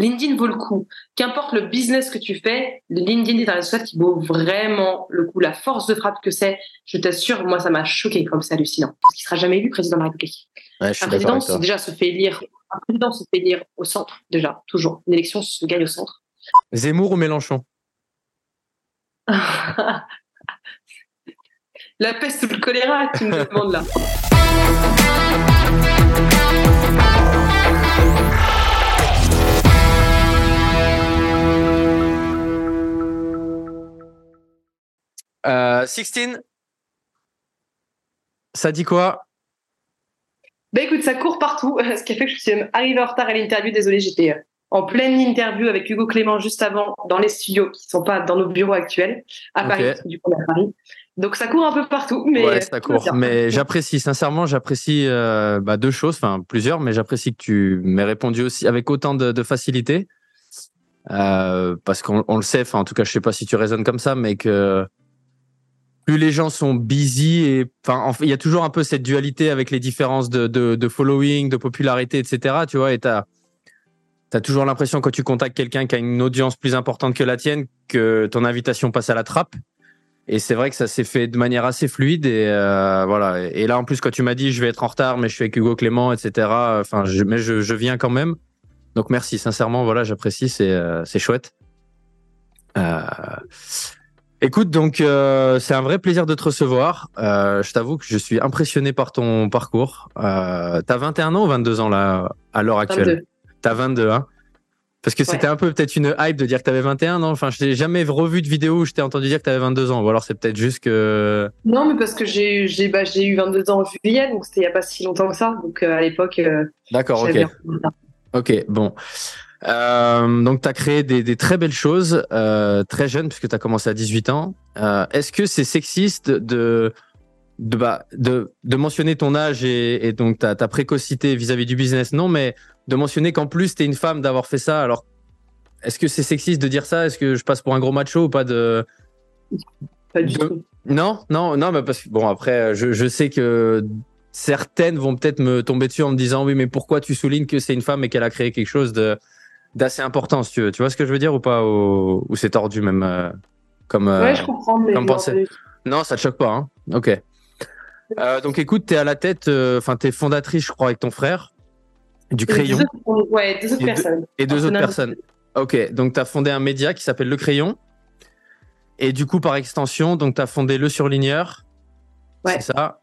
LinkedIn vaut le coup. Qu'importe le business que tu fais, LinkedIn est un réseau social qui vaut vraiment le coup. La force de frappe que c'est, je t'assure, moi, ça m'a choqué comme c'est hallucinant. Parce qu'il sera jamais élu président de la République. un président, déjà, se fait élire. Un président se fait élire au centre, déjà, toujours. Une élection se gagne au centre. Zemmour ou Mélenchon? La peste ou le choléra, tu me demandes là. Euh, 16, ça dit quoi? Bah écoute, ça court partout, ce qui a fait que je suis arrivée en retard à l'interview. Désolée, j'étais euh, en pleine interview avec Hugo Clément juste avant dans les studios qui sont pas dans nos bureaux actuels à Paris, du coup à Paris. Donc ça court un peu partout, mais ouais, ça court. Mais j'apprécie sincèrement, j'apprécie euh, bah, deux choses, enfin plusieurs, mais j'apprécie que tu m'aies répondu aussi avec autant de, de facilité, euh, parce qu'on le sait. Enfin, en tout cas, je sais pas si tu raisonnes comme ça, mais que les gens sont busy et enfin il y a toujours un peu cette dualité avec les différences de, following, de popularité, etc. Tu vois, et t'as as toujours l'impression quand tu contactes quelqu'un qui a une audience plus importante que la tienne que ton invitation passe à la trappe. Et c'est vrai que ça s'est fait de manière assez fluide et euh, voilà. Et là en plus quand tu m'as dit je vais être en retard mais je suis avec Hugo Clément, etc. Mais je, viens quand même. Donc merci sincèrement, voilà, j'apprécie, c'est euh, chouette. Euh, Écoute, donc euh, c'est un vrai plaisir de te recevoir. Euh, je t'avoue que je suis impressionné par ton parcours. Euh, T'as 21 ans ou 22 ans là à l'heure actuelle? T'as 22, hein? Parce que c'était un peu peut-être une hype de dire que t'avais 21, non Enfin, je t'ai jamais revu de vidéo où je t'ai entendu dire que t'avais 22 ans. Ou alors c'est peut-être juste que... Non, mais parce que j'ai j'ai bah, eu 22 ans en juillet, donc c'était il y a pas si longtemps que ça. Donc à l'époque... D'accord, ok. Ok, bon. Euh, donc, tu as créé des, des, très belles choses euh, très jeune, puisque tu as commencé à 18 ans. Euh, Est-ce que c'est sexiste de, de, bah, de, de, mentionner ton âge et, et donc ta, ta précocité vis-à-vis -vis du business? Non, mais de mentionner qu'en plus, tu es une femme d'avoir fait ça. Alors, est-ce que c'est sexiste de dire ça? Est-ce que je passe pour un gros macho ou pas de. Pas du tout. Non, non, non, mais parce que bon, après, je, je sais que certaines vont peut-être me tomber dessus en me disant oui, mais pourquoi tu soulignes que c'est une femme et qu'elle a créé quelque chose de d'assez important, si tu veux. Tu vois ce que je veux dire ou pas Ou, ou c'est tordu même euh, comme, euh, ouais, je comprends, mais comme pensée Non, ça te choque pas. Hein ok. Euh, donc écoute, tu es à la tête, euh, enfin, tu es fondatrice, je crois, avec ton frère, du Crayon. Deux autres, ouais, deux autres et personnes. Deux, et deux autres personnes. Ok, donc tu as fondé un média qui s'appelle Le Crayon. Et du coup, par extension, donc tu as fondé Le Surligneur. Ouais. C'est ça.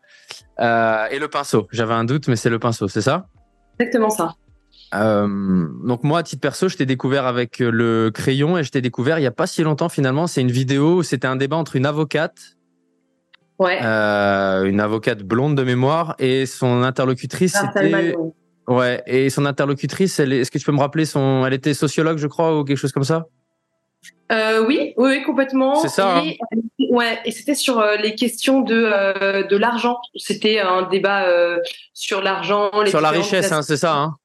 Et Le Pinceau. J'avais un doute, mais c'est Le Pinceau, c'est ça? Exactement ça. Euh, donc moi, à titre perso, je t'ai découvert avec le crayon et je t'ai découvert il y a pas si longtemps finalement. C'est une vidéo, c'était un débat entre une avocate, ouais. euh, une avocate blonde de mémoire et son interlocutrice. C'était... Ouais, et son interlocutrice, elle est... est-ce que tu peux me rappeler son, elle était sociologue, je crois, ou quelque chose comme ça? Euh, oui, oui, oui, complètement. C'est ça. Et, hein. ouais, et c'était sur euh, les questions de euh, de l'argent. C'était un débat euh, sur l'argent, sur la richesse, hein, c'est ça. Hein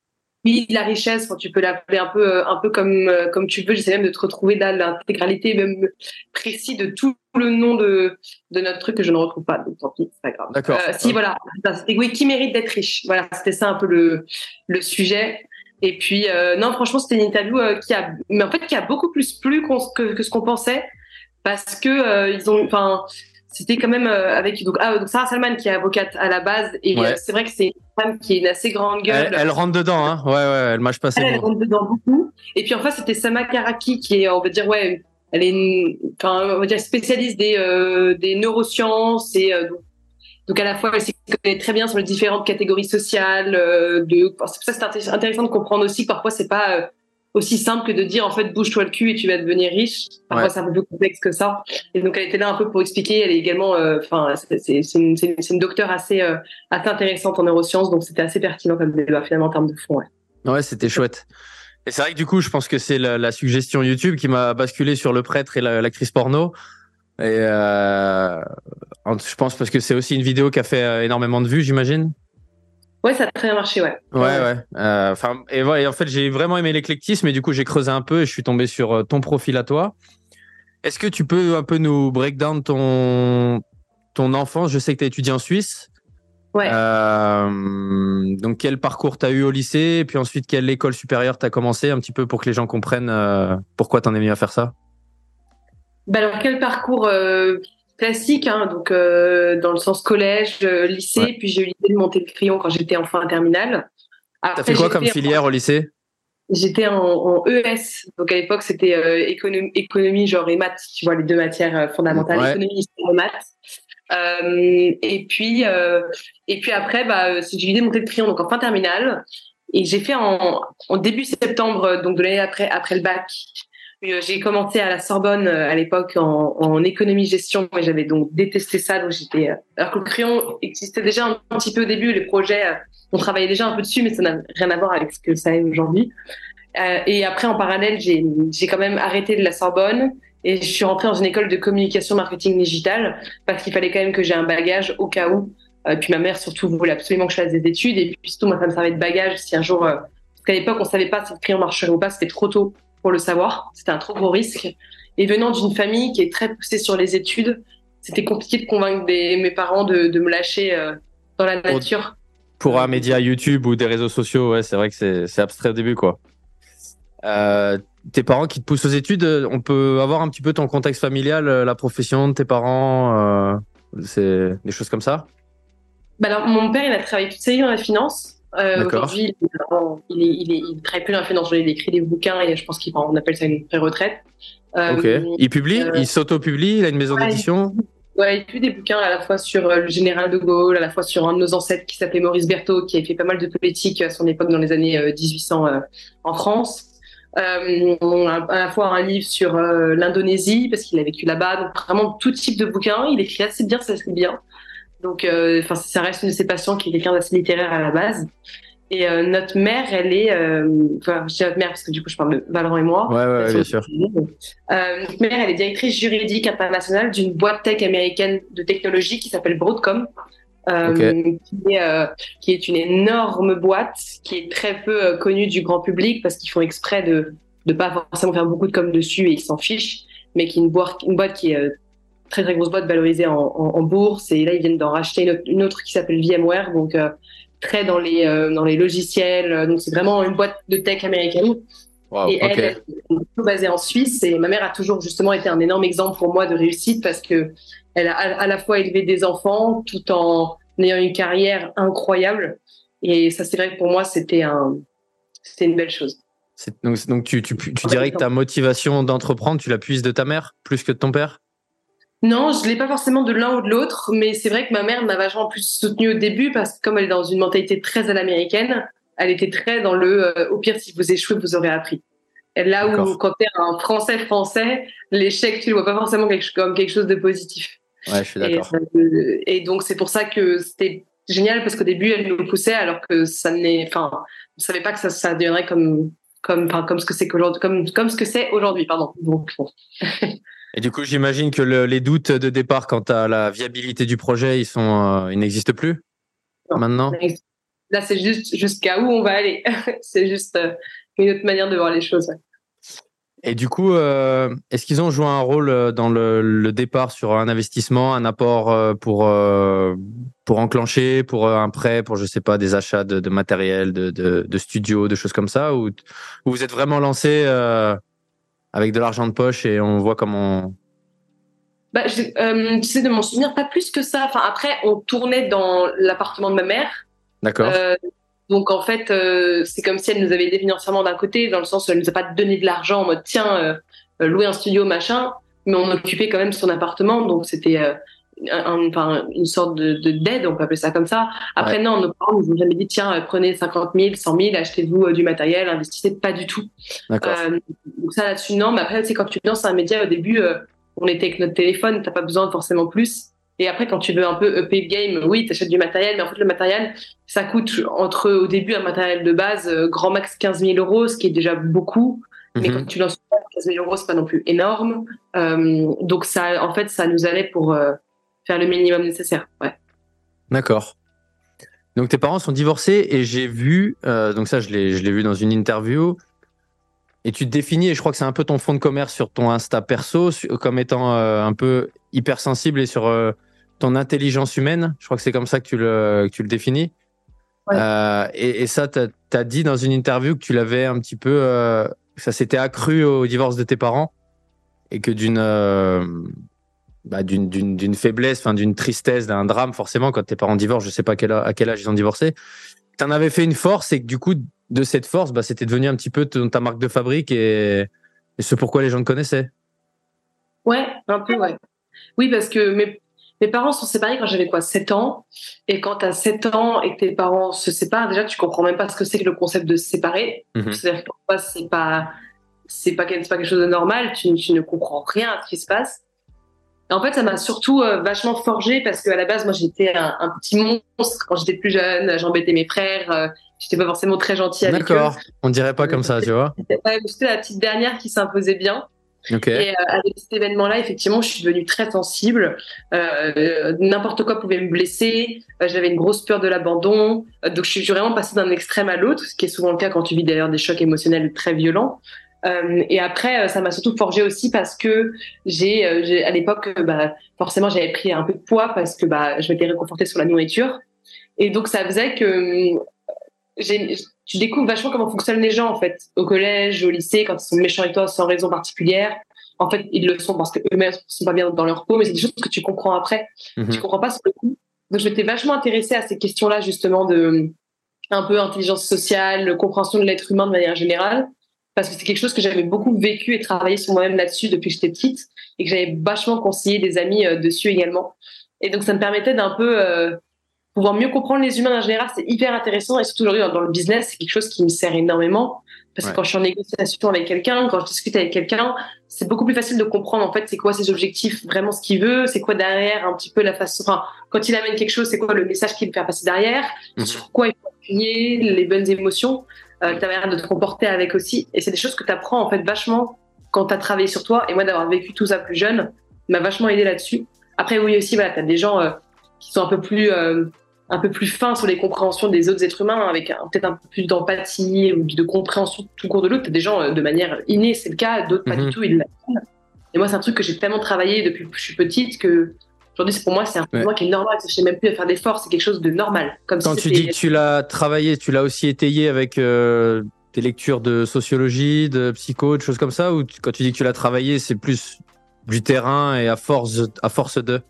oui, la richesse, tu peux l'appeler un peu, un peu comme, comme tu veux. J'essaie même de te retrouver là l'intégralité, même précis de tout le nom de, de notre truc que je ne retrouve pas. Donc, tant pis, c'est pas grave. D'accord. Euh, si, voilà. C'était, oui, qui mérite d'être riche. Voilà. C'était ça un peu le, le sujet. Et puis, euh, non, franchement, c'était une interview euh, qui a, mais en fait, qui a beaucoup plus plu que, que ce qu'on pensait parce que, euh, ils ont, enfin, c'était quand même euh, avec donc, ah, donc Sarah Salman qui est avocate à la base et Ouais. euh, c'est vrai que c'est une femme qui est une assez grande gueule. elle, elle rentre dedans, hein. Ouais, ouais, elle mâche pas ses Elle, rentre dedans beaucoup. Et puis en face, c'était Sama Karaki qui est, on va dire, ouais, elle est, une- on va dire spécialiste des, euh, des neurosciences et euh, donc, donc à la fois elle s'y connaît très bien sur les différentes catégories sociales. De, c'est pour ça c'est inté- intéressant de comprendre aussi que parfois c'est pas aussi simple que de dire en fait bouge-toi le cul et tu vas devenir riche. Parfois Ouais. c'est un peu plus complexe que ça. Et donc elle était là un peu pour expliquer. Elle est également, euh, enfin, c'est c'est- une, c'est une, c'est une docteure assez, euh, assez intéressante en neurosciences, donc c'était assez pertinent comme débat finalement en termes de fond. Ouais. Ouais, c'était chouette. Et c'est vrai que du coup, je pense que c'est la, la suggestion YouTube qui m'a basculé sur le prêtre et la- l'actrice porno. Et euh, je pense parce que c'est aussi une vidéo qui a fait euh, énormément de vues, j'imagine. Ouais, ça a très bien marché, ouais. Ouais, ouais. Euh, et, ouais, et en fait, j'ai vraiment aimé l'éclectisme, et du coup, j'ai creusé un peu et je suis tombé sur euh, ton profil à toi. Est-ce que tu peux un peu nous break down ton ton enfance? Je sais que tu as étudié en Suisse. Ouais. Euh, donc, quel parcours tu as eu au lycée? Et puis ensuite, quelle école supérieure tu as commencé Un petit peu pour que les gens comprennent euh, pourquoi tu en es venu à faire ça? Bah alors, quel parcours euh, classique hein, Donc, euh, dans le sens collège, euh, lycée, Ouais. puis j'ai eu l'idée de monter le crayon quand j'étais en fin terminale. T'as fait quoi comme filière au lycée? J'étais en, en ES, donc à l'époque c'était euh, économie, économie, genre et maths, tu vois les deux matières fondamentales, Ouais. économie, et maths. Euh, et puis et puis après, bah, j'ai eu l'idée de monter le crayon donc en fin terminale, et j'ai fait en, en début septembre donc de l'année après après le bac. Euh, J'ai commencé à la Sorbonne euh, à l'époque en, en économie gestion, mais j'avais donc détesté ça, donc j'étais. euh, alors que le crayon existait déjà un, petit peu au début, les projets, on travaillait déjà un peu dessus, mais ça n'a rien à voir avec ce que ça est aujourd'hui. Et après, en parallèle, j'ai quand même arrêté de la Sorbonne et je suis rentrée dans une école de communication marketing digital parce qu'il fallait quand même que j'ai un bagage au cas où. Euh, puis ma mère surtout voulait absolument que je fasse des études et puis surtout moi ça me servait de bagage si un jour, parce qu'à l'époque on savait pas si le crayon marcherait ou pas, c'était trop tôt pour le savoir, c'était un trop gros risque. Et venant d'une famille qui est très poussée sur les études, c'était compliqué de convaincre des, mes parents de, de me lâcher euh, dans la nature. Pour un média YouTube ou des réseaux sociaux, ouais, c'est vrai que c'est abstrait au début, quoi. Euh, tes parents qui te poussent aux études, on peut avoir un petit peu ton contexte familial, euh, la profession de tes parents, euh, c'est des choses comme ça? Bah alors, mon père, il a travaillé toute sa vie dans la finance. Euh. Aujourd'hui, il, est il, est, il, travaille plus dans la finance. Il écrit des bouquins et je pense qu'il on appelle ça une pré-retraite. Euh. Il publie, euh, il s'auto-publie, il a une maison ouais, d'édition. Ouais, il publie des bouquins à la fois sur le général de Gaulle, à la fois sur un de nos ancêtres qui s'appelait Maurice Berthaud, qui avait fait pas mal de politique à son époque dans les années euh, 1800 euh, en France. Euh, on a à la fois un livre sur l'Indonésie, parce qu'il a vécu là-bas. Donc vraiment tout type de bouquins. Il écrit assez bien, ça se lit bien. Donc, euh, enfin, ça reste une de ses passions qui est quelqu'un d'assez littéraire à la base. Et euh, notre mère, elle est, euh, enfin, je dis notre mère parce que du coup, je parle de Valorant et moi. Ouais, ouais, ouais, bien sûr. Euh, notre mère, elle est directrice juridique internationale d'une boîte tech américaine de technologie qui s'appelle Broadcom, euh, qui, est, euh, qui est une énorme boîte qui est très peu connue du grand public parce qu'ils font exprès de ne pas forcément faire beaucoup de com dessus et ils s'en fichent, mais qui est une boîte, une boîte qui est euh, très très grosse boîte valorisée en, en, en bourse et là ils viennent d'en racheter une autre, une autre qui s'appelle VMware, donc euh, très dans les euh, dans les logiciels, donc c'est vraiment une boîte de tech américaine. Wow, et elle, elle est basée en Suisse. Et ma mère a toujours justement été un énorme exemple pour moi de réussite parce que elle a à à la fois élevé des enfants tout en ayant une carrière incroyable. Et ça, c'est vrai que pour moi, c'était un, c'était une belle chose. Donc, donc tu, tu, tu dirais que ta motivation d'entreprendre, tu la puises de ta mère plus que de ton père? Non, je l'ai pas forcément de l'un ou de l'autre, mais c'est vrai que ma mère m'a vachement plus soutenue au début parce que comme elle est dans une mentalité très à l'américaine, elle était très dans le euh, au pire si vous échouez, vous aurez appris. Et là où quand tu es un français français, l'échec tu le vois pas forcément quelque, comme quelque chose de positif. Ouais, je suis Et, d'accord. euh, et donc c'est pour ça que c'était génial parce qu'au début elle nous poussait alors que ça n'est, enfin, on savait pas que ça, ça deviendrait comme comme comme ce que c'est qu'aujourd'hui, comme comme ce que c'est aujourd'hui, pardon. Donc bon. Et du coup, j'imagine que le- les doutes de départ quant à la viabilité du projet, ils sont, euh, ils n'existent plus Non. maintenant? Là, c'est juste jusqu'à où on va aller. c'est juste euh, une autre manière de voir les choses. ouais. Et du coup, euh, est-ce qu'ils ont joué un rôle dans le, le départ sur un investissement, un apport pour pour enclencher, pour un prêt, pour je sais pas des achats de, de matériel, de, de, de studio, de choses comme ça, ou, ou vous êtes vraiment lancé avec de l'argent de poche et on voit comment. Bah, je, euh, tu sais, de mon souvenir, pas plus que ça. Enfin, après, on tournait dans l'appartement de ma mère. D'accord. Euh, donc, en fait, euh, c'est comme si elle nous avait aidé financièrement d'un côté, dans le sens où elle nous a pas donné de l'argent en mode tiens, louer un studio, machin, mais on occupait quand même son appartement. Donc, c'était un- enfin, une sorte de de- d'aide, on peut appeler ça comme ça. Après, non, nos parents nous ont jamais dit tiens, prenez 50 000, 100 000, achetez-vous euh, du matériel, investissez. Pas du tout. D'accord. Euh, donc ça là-dessus, non. Mais après, c'est quand tu lances un média au début, euh, on était avec notre téléphone, t'as pas besoin de forcément plus. Et après, quand tu veux un peu le game, oui, t'achètes du matériel, mais en fait, le matériel, ça coûte entre, au début, un matériel de base, grand max 15 000 euros, ce qui est déjà beaucoup. Mais Mhm. quand tu lances 15 000 euros, c'est pas non plus énorme. Euh, donc ça, en fait, ça nous allait pour faire le minimum nécessaire. Ouais. D'accord. Donc tes parents sont divorcés et j'ai vu, euh, donc ça je l'ai, je l'ai vu dans une interview, et tu te définis, et je crois que c'est un peu ton fond de commerce sur ton Insta perso, su- comme étant euh, un peu hypersensible et sur euh, ton intelligence humaine. Je crois que c'est comme ça que tu le, que tu le définis. Et, et, ça, tu as, dit dans une interview que tu l'avais un petit peu. Ça s'était accru au divorce de tes parents et que d'une. Bah, d'une faiblesse, enfin d'une tristesse, d'un drame, forcément, quand tes parents divorcent, je sais pas quel, à quel âge ils ont divorcé. Tu en avais fait une force et que du coup, de cette force, bah, c'était devenu un petit peu ta marque de fabrique et, et ce pourquoi les gens te connaissaient. Ouais, un peu, ouais. Oui, parce que mes, mes parents sont séparés quand j'avais quoi 7 ans. Et quand tu as 7 ans et que tes parents se séparent, déjà, tu comprends même pas ce que c'est que le concept de se séparer. Mhm. C'est-à-dire que c'est pas, c'est pas, pas quelque chose de normal. Tu, tu, ne comprends rien à ce qui se passe. Et en fait, ça m'a surtout euh, vachement forgé parce qu'à la base, moi, j'étais un, petit monstre quand j'étais plus jeune. J'embêtais mes frères. Euh, j'étais pas forcément très gentille avec eux. D'accord. On dirait pas comme ça, tu vois. J'étais la petite dernière qui s'imposait bien. Et euh, avec cet événement-là, effectivement, je suis devenue très sensible. Euh, N'importe quoi pouvait me blesser. Euh, j'avais une grosse peur de l'abandon. Donc, je suis vraiment passée d'un extrême à l'autre, ce qui est souvent le cas quand tu vis d'ailleurs des chocs émotionnels très violents. Euh, et après, ça m'a surtout forgé aussi parce que j'ai, à l'époque, bah, forcément, j'avais pris un peu de poids parce que bah, je m'étais réconfortée sur la nourriture. Et donc, ça faisait que tu découvres vachement comment fonctionnent les gens en fait au collège, au lycée, quand ils sont méchants avec toi sans raison particulière. En fait, ils le sont parce qu'eux-mêmes sont pas bien dans leur peau, mais c'est des choses que tu comprends après. Tu mhm. Tu comprends pas sur le coup. Donc, je m'étais vachement intéressée à ces questions-là justement de un peu intelligence sociale, compréhension de l'être humain de manière générale, parce que c'est quelque chose que j'avais beaucoup vécu et travaillé sur moi-même là-dessus depuis que j'étais petite et que j'avais vachement conseillé des amis euh, dessus également. Et donc, ça me permettait d'un peu euh, pouvoir mieux comprendre les humains en général, c'est hyper intéressant. Et surtout aujourd'hui, dans le business, c'est quelque chose qui me sert énormément. Parce que quand je suis en négociation avec quelqu'un, quand je discute avec quelqu'un, c'est beaucoup plus facile de comprendre en fait c'est quoi ses objectifs, vraiment ce qu'il veut, c'est quoi derrière un petit peu la façon. Enfin, quand il amène quelque chose, c'est quoi le message qu'il veut faire passer derrière, mhm. sur quoi il faut appuyer, les bonnes émotions, euh, ta manière de te comporter avec aussi. Et c'est des choses que tu apprends en fait vachement quand tu as travaillé sur toi. Et moi, d'avoir vécu tout ça plus jeune, m'a vachement aidé là-dessus. Après, oui aussi, voilà, tu as des gens euh, qui sont un peu plus euh, un peu plus fin sur les compréhensions des autres êtres humains, avec peut-être un peu plus d'empathie ou de compréhension tout court de l'autre. Des gens euh, de manière innée, c'est le cas, d'autres pas du mhm. tout, ils l'apprennent. Et moi, c'est un truc que j'ai tellement travaillé depuis que je suis petite que aujourd'hui, pour moi, c'est un ouais. qui est normal. Je sais même plus à faire d'efforts, c'est quelque chose de normal. Comme Quand tu dis que tu l'as travaillé, tu l'as aussi étayé avec euh, des lectures de sociologie, de psycho, de choses comme ça, ou quand tu dis que tu l'as travaillé, c'est plus du terrain et à force, à force de?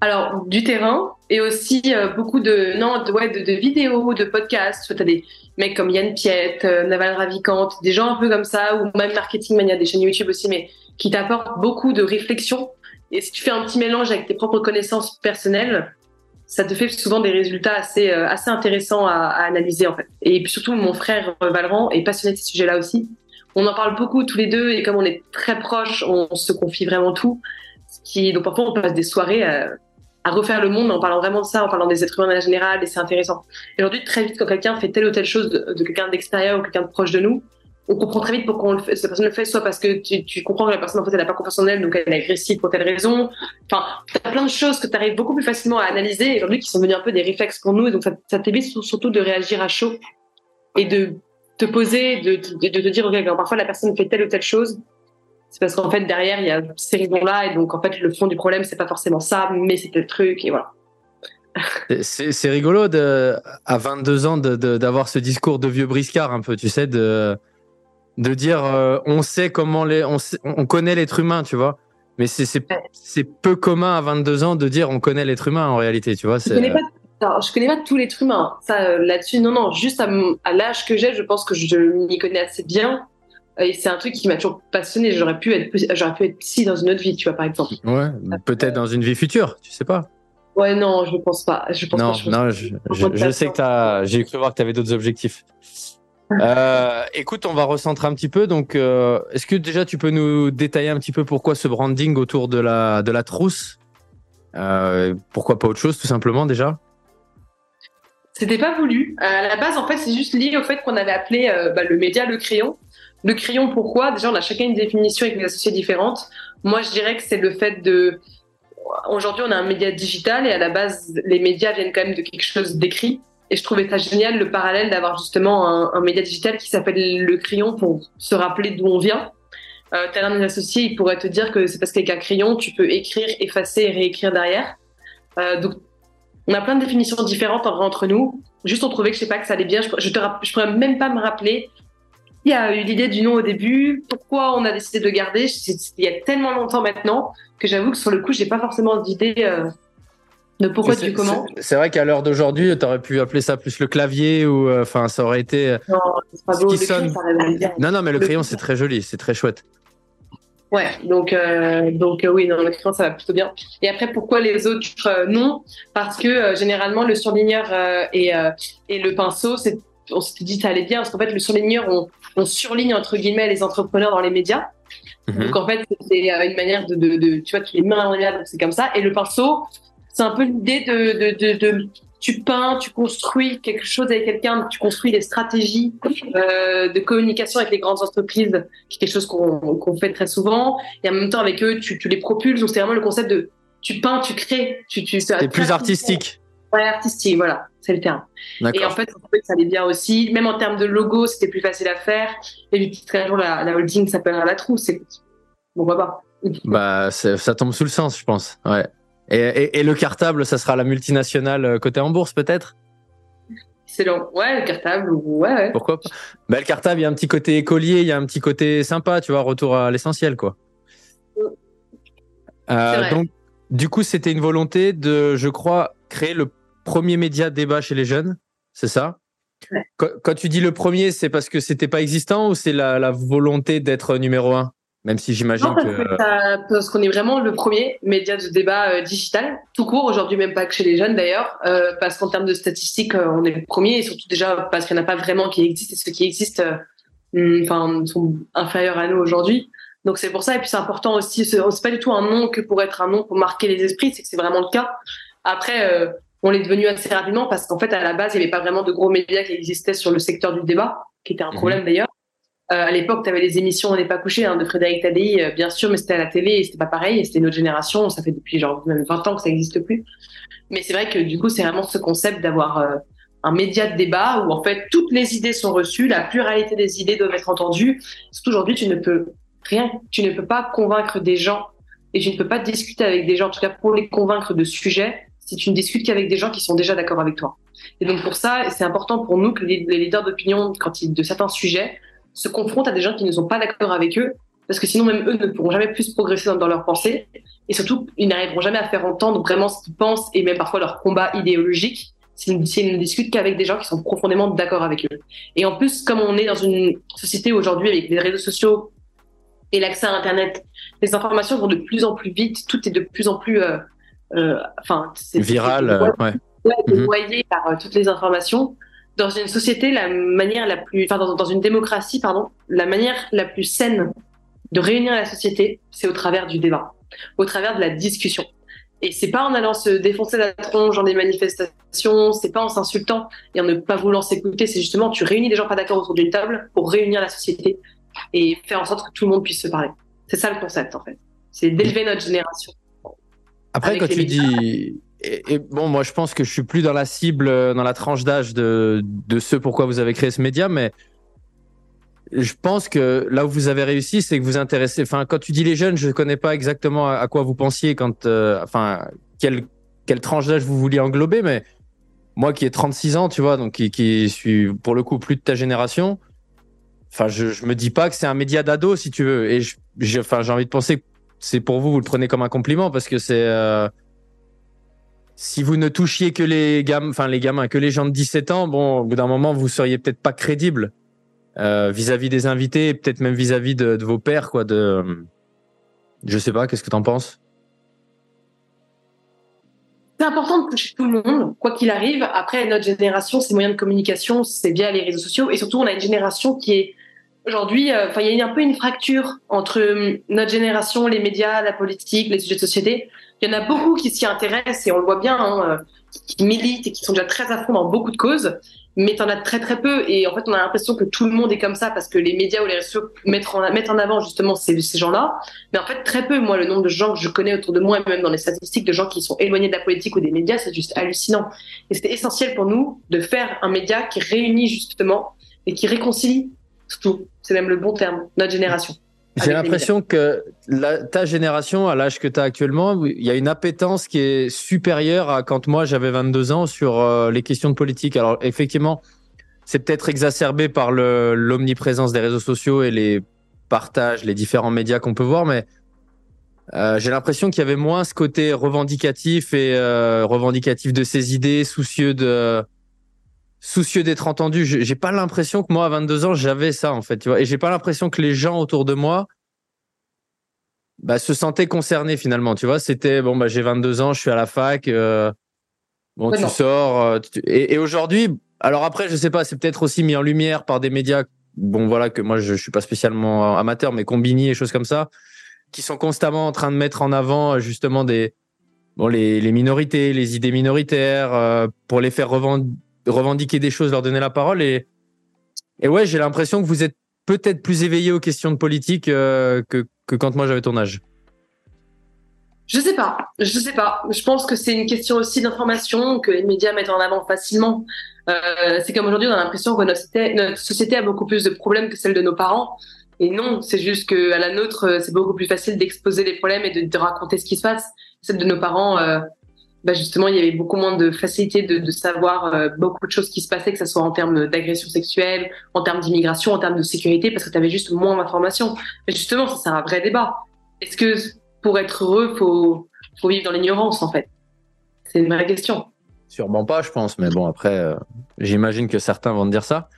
Alors, du terrain et aussi euh, beaucoup de, non, de, ouais, de, vidéos, de podcasts. Tu as des mecs comme Yann Piette, euh, Naval Ravikant, des gens un peu comme ça, ou même Marketing Mania, des chaînes YouTube aussi, mais qui t'apportent beaucoup de réflexion. Et si tu fais un petit mélange avec tes propres connaissances personnelles, ça te fait souvent des résultats assez, euh, assez intéressants à, analyser, en fait. Et puis surtout, mon frère Valran est passionné de ces sujets-là aussi. On en parle beaucoup tous les deux, et comme on est très proches, on, se confie vraiment tout. Qui, donc parfois, on passe des soirées à refaire le monde en parlant vraiment de ça, en parlant des êtres humains en général, et c'est intéressant. Aujourd'hui, très vite, quand quelqu'un fait telle ou telle chose de, quelqu'un d'extérieur ou quelqu'un de proche de nous, on comprend très vite pourquoi cette personne le fait, soit parce que tu, comprends que la personne en fait elle n'a pas confiance en elle, donc elle est agressive pour telle raison. Enfin, tu as plein de choses que tu arrives beaucoup plus facilement à analyser aujourd'hui qui sont devenues un peu des réflexes pour nous, et donc ça, t'évite surtout de réagir à chaud et de te poser, de, te dire, ok, parfois la personne fait telle ou telle chose, c'est parce qu'en fait derrière il y a ces raisons-là et donc en fait le fond du problème c'est pas forcément ça, mais c'était le truc et voilà. C'est rigolo à 22 ans d'avoir ce discours de vieux briscard un peu, tu sais, de, de dire euh, on sait comment les, on, on connaît l'être humain, tu vois. Mais c'est peu commun à 22 ans de dire on connaît l'être humain en réalité, tu vois. Je connais pas, je connais pas tout l'être humain. Ça euh, là-dessus, non, non. Juste à, à l'âge que j'ai, je pense que je m'y connais assez bien et c'est un truc qui m'a toujours passionné. J'aurais pu être, j'aurais pu être psy dans une autre vie, tu vois, par exemple. Ouais, peut-être dans une vie future, tu sais pas. Ouais, non, je pense pas. Je pense non, pas, non, je, je, sais que j'ai cru voir que tu avais d'autres objectifs. Euh, écoute, on va recentrer un petit peu. Donc, euh, est-ce que déjà tu peux nous détailler un petit peu pourquoi ce branding autour de la trousse? Euh, Pourquoi pas autre chose, tout simplement déjà? C'était pas voulu. À la base, en fait, c'est juste lié au fait qu'on avait appelé bah, le média le crayon. Le crayon, pourquoi? Déjà, on a chacun une définition avec des associés différentes. Moi, je dirais que c'est le fait de. Aujourd'hui, on a un média digital et à la base, les médias viennent quand même de quelque chose d'écrit. Et je trouvais ça génial le parallèle d'avoir justement un, média digital qui s'appelle le crayon pour se rappeler d'où on vient. Euh, T'as l'un des associés, il pourrait te dire que c'est parce qu'avec un crayon, tu peux écrire, effacer et réécrire derrière. donc, on a plein de définitions différentes entre nous. Juste, on trouvait que je sais pas que ça allait bien. Je, je, te, je pourrais même pas me rappeler qui a eu l'idée du nom au début, pourquoi on a décidé de garder. Il y a tellement longtemps maintenant que j'avoue que sur le coup, j'ai pas forcément d'idée euh, de pourquoi du comment. C'est vrai qu'à l'heure d'aujourd'hui, tu aurais pu appeler ça plus le clavier ou euh, enfin ça aurait été. Euh, non, pas beau. Qui sonne... non, non, mais le, crayon c'est très joli, c'est très chouette. Ouais, donc donc oui, non, le crayon ça va plutôt bien. Et après, pourquoi les autres non? Parce que généralement le surligneur et et le pinceau, c'est on s'était dit ça allait bien parce qu'en fait le surligneur on, on, surligne entre guillemets les entrepreneurs dans les médias mhm. donc en fait c'est euh, une manière de, de, de, tu vois tu les mets les médias c'est comme ça et le pinceau c'est un peu l'idée de, de, de, tu peins tu construis quelque chose avec quelqu'un tu construis des stratégies euh, de communication avec les grandes entreprises qui est quelque chose qu'on fait très souvent et en même temps avec eux tu, tu les propulses donc c'est vraiment le concept de tu peins tu crées tu, tu c'est plus artistique Ouais, artistique, voilà, c'est le terme. Et en fait, ça allait bien aussi. Même en termes de logo, c'était plus facile à faire. Et puis, un jour, la, la holding s'appellera La Trousse. Bon, va pas. Bah, ça tombe sous le sens, je pense. Ouais. Et, et, le cartable, ça sera la multinationale euh, côté en bourse, peut-être? C'est long. Ouais, le cartable, ouais. Pourquoi pas? Bah, Le cartable, il y a un petit côté écolier, il y a un petit côté sympa, tu vois, retour à l'essentiel, quoi. Euh, donc, du coup, c'était une volonté de, je crois, créer le premier média débat chez les jeunes, c'est ça? Quand, tu dis le premier, c'est parce que c'était pas existant ou c'est la, volonté d'être numéro un? Même si j'imagine que. parce qu'on est vraiment le premier média de débat euh, digital, tout court, aujourd'hui même pas que chez les jeunes d'ailleurs, euh, parce qu'en termes de statistiques, euh, on est le premier et surtout déjà parce qu'il n'y en a pas vraiment qui existent et ceux qui existent hmm, enfin, sont inférieurs à nous aujourd'hui. Donc c'est pour ça, et puis c'est important aussi, c'est pas du tout un nom que pour être un nom pour marquer les esprits, c'est que c'est vraiment le cas. Après, euh, on l'est devenu assez rapidement parce qu'en fait, à la base, il n'y avait pas vraiment de gros médias qui existaient sur le secteur du débat, qui était un mhm. problème d'ailleurs. Euh, à l'époque, tu avais les émissions On n'est pas couché hein, de Frédéric Tadei, euh, bien sûr, mais c'était à la télé et c'était pas pareil. C'était notre génération. Ça fait depuis genre même 20 ans que ça n'existe plus. Mais c'est vrai que du coup, c'est vraiment ce concept d'avoir un média de débat où en fait toutes les idées sont reçues, la pluralité des idées doivent être entendues. Surtout aujourd'hui, tu ne peux rien, tu ne peux pas convaincre des gens et tu ne peux pas discuter avec des gens, en tout cas pour les convaincre de sujets, si tu ne discutes qu'avec des gens qui sont déjà d'accord avec toi. Et donc pour ça, c'est important pour nous que les, leaders d'opinion, quand ils de certains sujets, se confrontent à des gens qui ne sont pas d'accord avec eux, parce que sinon même eux ne pourront jamais plus progresser dans, leur pensée, et surtout ils n'arriveront jamais à faire entendre vraiment ce qu'ils pensent et même parfois leur combat idéologique s'ils ne discutent qu'avec des gens qui sont profondément d'accord avec eux. Et en plus, comme on est dans une société aujourd'hui avec les réseaux sociaux et l'accès à Internet, les informations vont de plus en plus vite, tout est de plus en plus euh, euh, enfin, c'est viral, euh, ouais. Mhm. par euh, toutes les informations. Dans une société, la manière la plus, enfin, dans, une démocratie, pardon, la manière la plus saine de réunir la société, c'est au travers du débat, au travers de la discussion. Et c'est pas en allant se défoncer la tronche dans des manifestations, c'est pas en s'insultant et en ne pas voulant s'écouter, c'est justement tu réunis des gens pas d'accord autour d'une table pour réunir la société et faire en sorte que tout le monde puisse se parler. C'est ça le concept en fait. C'est d'élever notre génération après, quand tu dis. Et, bon, moi, je pense que je suis plus dans la cible, euh, dans la tranche d'âge de, de ce pourquoi vous avez créé ce média, mais je pense que là où vous avez réussi, c'est que vous intéressez. Enfin, quand tu dis les jeunes, je ne connais pas exactement à quoi vous pensiez, quand, euh, enfin, quelle, quelle tranche d'âge vous vouliez englober, mais moi qui ai 36 ans, tu vois, donc qui, suis pour le coup plus de ta génération, enfin, je, je me dis pas que c'est un média d'ado, si tu veux. Et j'ai envie de penser que c'est pour vous, vous le prenez comme un compliment parce que c'est. Euh, si vous ne touchiez que les gamins, enfin les gamins, que les gens de 17 ans, bon, au bout d'un moment, vous seriez peut-être pas crédible euh, vis-à-vis des invités, peut-être même vis-à-vis de, vos pères, quoi. De, je sais pas, qu'est-ce que tu en penses? C'est important de toucher tout le monde, quoi qu'il arrive. Après, notre génération, ses moyens de communication, c'est bien les réseaux sociaux. Et surtout, on a une génération qui est Aujourd'hui, euh, enfin, il y a un peu une fracture entre euh, notre génération, les médias, la politique, les sujets de société. Il y en a beaucoup qui s'y intéressent et on le voit bien, hein, euh, qui militent et qui sont déjà très à fond dans beaucoup de causes. Mais t'en as très très peu et en fait on a l'impression que tout le monde est comme ça parce que les médias ou les réseaux mettent en, mettent en avant justement ces, ces gens-là. Mais en fait très peu, moi le nombre de gens que je connais autour de moi et même dans les statistiques de gens qui sont éloignés de la politique ou des médias, c'est juste hallucinant. Et c'était essentiel pour nous de faire un média qui réunit justement et qui réconcilie tout. C'est même le bon terme, notre génération. J'ai l'impression que ta génération, à l'âge que tu as actuellement, il y a une appétence qui est supérieure à quand moi j'avais 22 ans sur euh, les questions de politique. Alors effectivement, c'est peut-être exacerbé par l'omniprésence des réseaux sociaux et les partages, les différents médias qu'on peut voir, mais euh, j'ai l'impression qu'il y avait moins ce côté revendicatif et euh, revendicatif de ses idées, soucieux de soucieux d'être entendu. J'ai pas l'impression que moi à 22 ans j'avais ça en fait, tu vois. Et j'ai pas l'impression que les gens autour de moi bah, se sentaient concernés finalement, tu vois. C'était bon bah j'ai 22 ans, je suis à la fac. Euh, bon, tu sors. et, et aujourd'hui, alors après, je sais pas, c'est peut-être aussi mis en lumière par des médias. Bon voilà que moi je, je suis pas spécialement amateur, mais Combini et choses comme ça qui sont constamment en train de mettre en avant euh, justement des bon les, les minorités, les idées minoritaires euh, pour les faire revendiquer des choses, leur donner la parole et et ouais, j'ai l'impression que vous êtes peut-être plus éveillé aux questions de politique euh, que que quand moi j'avais ton âge. Je sais pas, je sais pas. Je pense que c'est une question aussi d'information que les médias mettent en avant facilement. Euh, c'est comme aujourd'hui, on a l'impression que notre société, a beaucoup plus de problèmes que celle de nos parents. Et non, c'est juste que à la nôtre, euh, c'est beaucoup plus facile d'exposer les problèmes et de, raconter ce qui se passe. Celle de nos parents, bah justement, il y avait beaucoup moins de facilité de, savoir euh, beaucoup de choses qui se passaient, que ce soit en termes d'agression sexuelle, en termes d'immigration, en termes de sécurité, parce que tu avais juste moins d'informations. Mais justement, ça c'est un vrai débat. Est-ce que pour être heureux, faut faut vivre dans l'ignorance en fait? C'est une vraie question. Sûrement pas, je pense. Mais bon, après, euh, j'imagine que certains vont te dire ça.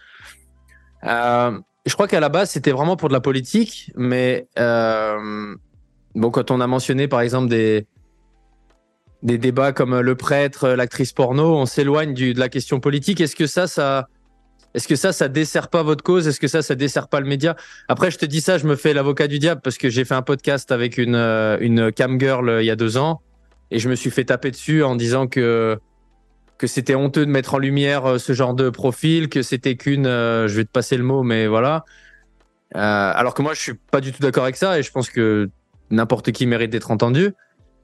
Euh, je crois qu'à la base, c'était vraiment pour de la politique, mais bon, quand on a mentionné par exemple des, des débats comme le prêtre, l'actrice porno, on s'éloigne de la question politique. Est-ce que ça, ça, est-ce que ça, ça dessert pas votre cause? Est-ce que ça, ça dessert pas le média? Après, je te dis ça, je me fais l'avocat du diable parce que j'ai fait un podcast avec une, euh, une cam girl euh, il y a deux ans et je me suis fait taper dessus en disant que que c'était honteux de mettre en lumière euh, ce genre de profil, que c'était qu'une, euh, je vais te passer le mot, mais voilà. Euh, alors que moi, je suis pas du tout d'accord avec ça et je pense que n'importe qui mérite d'être entendu.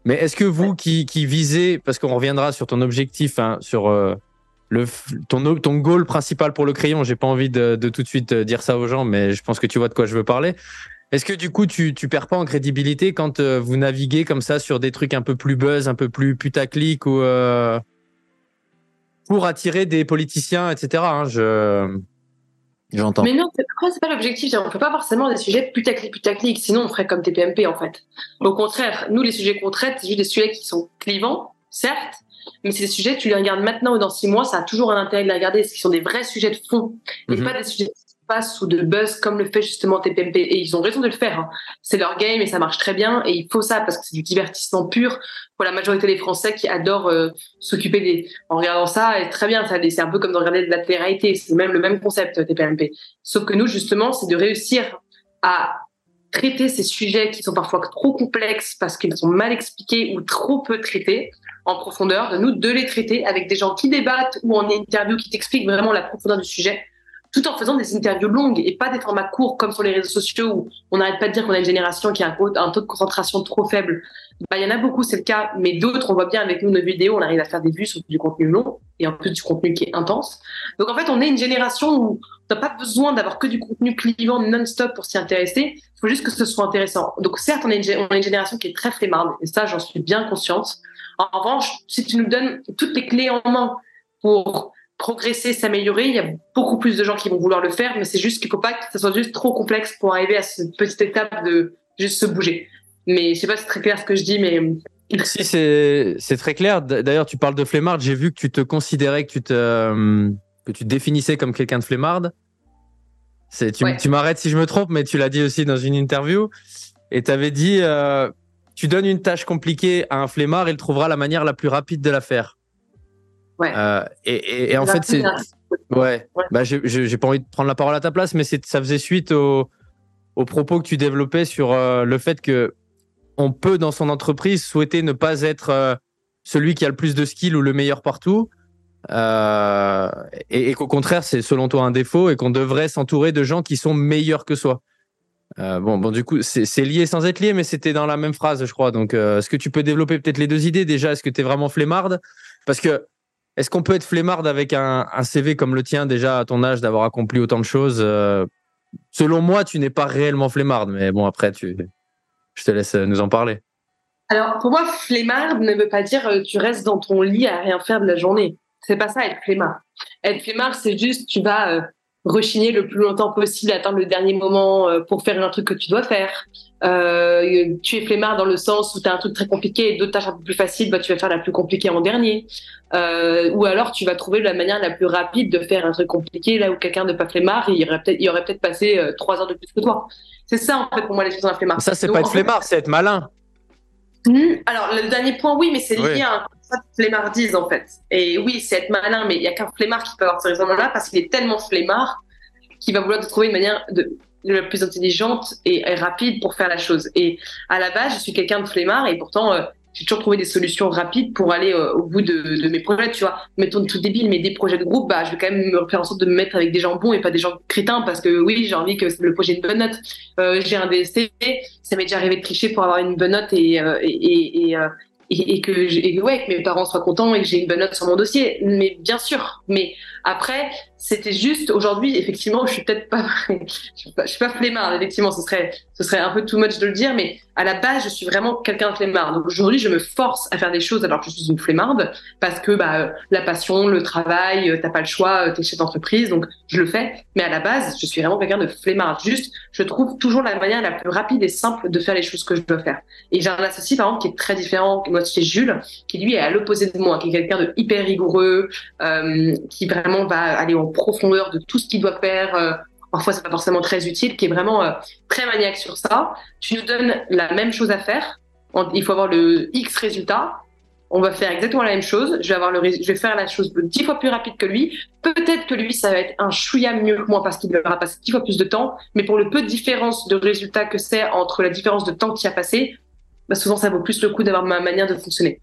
Mais est-ce que vous qui, qui visez, parce qu'on reviendra sur ton objectif, hein, sur euh, le, ton, ton goal principal pour le crayon, j'ai pas envie de, de, tout de suite dire ça aux gens, mais je pense que tu vois de quoi je veux parler. Est-ce que du coup, tu, tu perds pas en crédibilité quand vous naviguez comme ça sur des trucs un peu plus buzz, un peu plus putaclic ou pour attirer des politiciens, etc. Hein, je j'entends. Mais non, c'est pas l'objectif. On ne fait pas forcément des sujets putaclic, putaclic. Sinon, on ferait comme TPMP en fait. Au contraire, nous, les sujets qu'on traite, c'est juste des sujets qui sont clivants, certes, mais c'est des sujets, tu les regardes maintenant ou dans six mois, ça a toujours un intérêt de les regarder, parce qu'ils sont des vrais sujets de fond, et mm-hmm. pas des sujets passe ou de buzz comme le fait justement TPMP. Et ils ont raison de le faire. Hein. C'est leur game et ça marche très bien. Et il faut ça parce que c'est du divertissement pur pour la majorité des Français qui adorent euh, s'occuper des. En regardant ça, et très bien. C'est un peu comme de regarder de la télé-réalité. C'est même le même concept TPMP. Sauf que nous, justement, c'est de réussir à traiter ces sujets qui sont parfois trop complexes parce qu'ils sont mal expliqués ou trop peu traités en profondeur, de nous de les traiter avec des gens qui débattent ou en interview qui t'expliquent vraiment la profondeur du sujet tout en faisant des interviews longues et pas des formats courts comme sur les réseaux sociaux où on n'arrête pas de dire qu'on a une génération qui a un, taux de concentration trop faible. Bah, il y en a beaucoup, c'est le cas, mais d'autres, on voit bien avec nous nos vidéos, on arrive à faire des vues sur du contenu long et en plus du contenu qui est intense. Donc en fait, on est une génération où on n'a pas besoin d'avoir que du contenu clivant non-stop pour s'y intéresser. Il faut juste que ce soit intéressant. Donc certes, on est une, génération qui est très flemmarde et ça, j'en suis bien consciente. En revanche, si tu nous donnes toutes les clés en main pour progresser, s'améliorer. Il y a beaucoup plus de gens qui vont vouloir le faire, mais c'est juste qu'il faut pas que ça soit juste trop complexe pour arriver à cette petite étape de juste se bouger. Mais je sais pas si c'est très clair ce que je dis, mais si c'est très clair. D'ailleurs, tu parles de flemmard. J'ai vu que tu te considérais que tu te euh, que tu te définissais comme quelqu'un de flemmard. C'est tu, tu m'arrêtes si je me trompe, mais tu l'as dit aussi dans une interview et tu avais dit euh, tu donnes une tâche compliquée à un flemmard, il trouvera la manière la plus rapide de la faire. Ouais. Euh, et, et, en fait, c'est. Ouais. Bah, j'ai pas envie de prendre la parole à ta place, mais ça faisait suite aux au propos que tu développais sur euh, le fait que on peut, dans son entreprise, souhaiter ne pas être euh, celui qui a le plus de skills ou le meilleur partout. Et, et qu'au contraire, c'est selon toi un défaut et qu'on devrait s'entourer de gens qui sont meilleurs que soi. Euh, bon, bon, du coup, c'est lié sans être lié, mais c'était dans la même phrase, je crois. Donc, est-ce que tu peux développer peut-être les deux idées? Déjà Est-ce que tu es vraiment flemmarde? Parce que est-ce qu'on peut être flemmarde avec un, CV comme le tien déjà à ton âge d'avoir accompli autant de choses euh, selon moi, tu n'es pas réellement flemmarde. Mais bon, après, tu, je te laisse nous en parler. Alors, pour moi, flemmard ne veut pas dire euh, tu restes dans ton lit à rien faire de la journée. C'est pas ça, être flemmard. Être flemmard, c'est juste tu vas euh, rechigner le plus longtemps possible, attendre le dernier moment euh, pour faire un truc que tu dois faire. Euh, tu es flemmard dans le sens où tu as un truc très compliqué et d'autres tâches un peu plus faciles, bah, tu vas faire la plus compliquée en dernier. Euh, ou alors tu vas trouver la manière la plus rapide de faire un truc compliqué là où quelqu'un n'est pas flemmard, il, aurait peut-être, il aurait peut-être passé euh, trois heures de plus que toi. C'est ça en fait pour moi les choses d'un flemmard. Ça, c'est pas être flemmard, c'est être malin. Hmm, alors, le dernier point, oui, mais c'est lié à un concept de flemmardise, en fait. Et oui, c'est être malin, mais il n'y a qu'un flemmard qui peut avoir ce raisonnement-là parce qu'il est tellement flemmard qu'il va vouloir trouver une manière de, la plus intelligente et, rapide pour faire la chose. Et à la base, je suis quelqu'un de flemmard et pourtant, euh, j'ai toujours trouvé des solutions rapides pour aller euh, au bout de, de, mes projets. Tu vois, mettons tout débile, mais des projets de groupe, bah, je vais quand même me faire en sorte de me mettre avec des gens bons et pas des gens crétins parce que oui, j'ai envie que le projet ait une bonne note. Euh, j'ai un DST, ça m'est déjà arrivé de tricher pour avoir une bonne note et, euh, et, et, et, et, que, et ouais, que mes parents soient contents et que j'ai une bonne note sur mon dossier. Mais bien sûr, mais après, c'était juste aujourd'hui, effectivement, je suis peut-être pas, je suis pas, flemmard, effectivement, ce serait, ce serait un peu too much de le dire, mais à la base, je suis vraiment quelqu'un de flemmard. Donc aujourd'hui, je me force à faire des choses alors que je suis une flemmarde parce que bah, la passion, le travail, euh, t'as pas le choix, euh, t'es chef d'entreprise, donc je le fais. Mais à la base, je suis vraiment quelqu'un de flemmard. Juste, je trouve toujours la manière la plus rapide et simple de faire les choses que je dois faire. Et j'ai un associé, par exemple, qui est très différent. Moi, c'est Jules, qui lui est à l'opposé de moi, qui est quelqu'un de hyper rigoureux, euh, qui vraiment va aller en profondeur de tout ce qu'il doit faire. Euh, parfois, c'est pas forcément très utile, qui est vraiment euh, très maniaque sur ça. Tu nous donnes la même chose à faire. Il faut avoir le X résultat. On va faire exactement la même chose. Je vais avoir le, je vais faire la chose dix fois plus rapide que lui. Peut-être que lui, ça va être un chouïa mieux que moi parce qu'il aura passé dix fois plus de temps. Mais pour le peu de différence de résultat que c'est entre la différence de temps qui a passé, bah souvent ça vaut plus le coup d'avoir ma manière de fonctionner.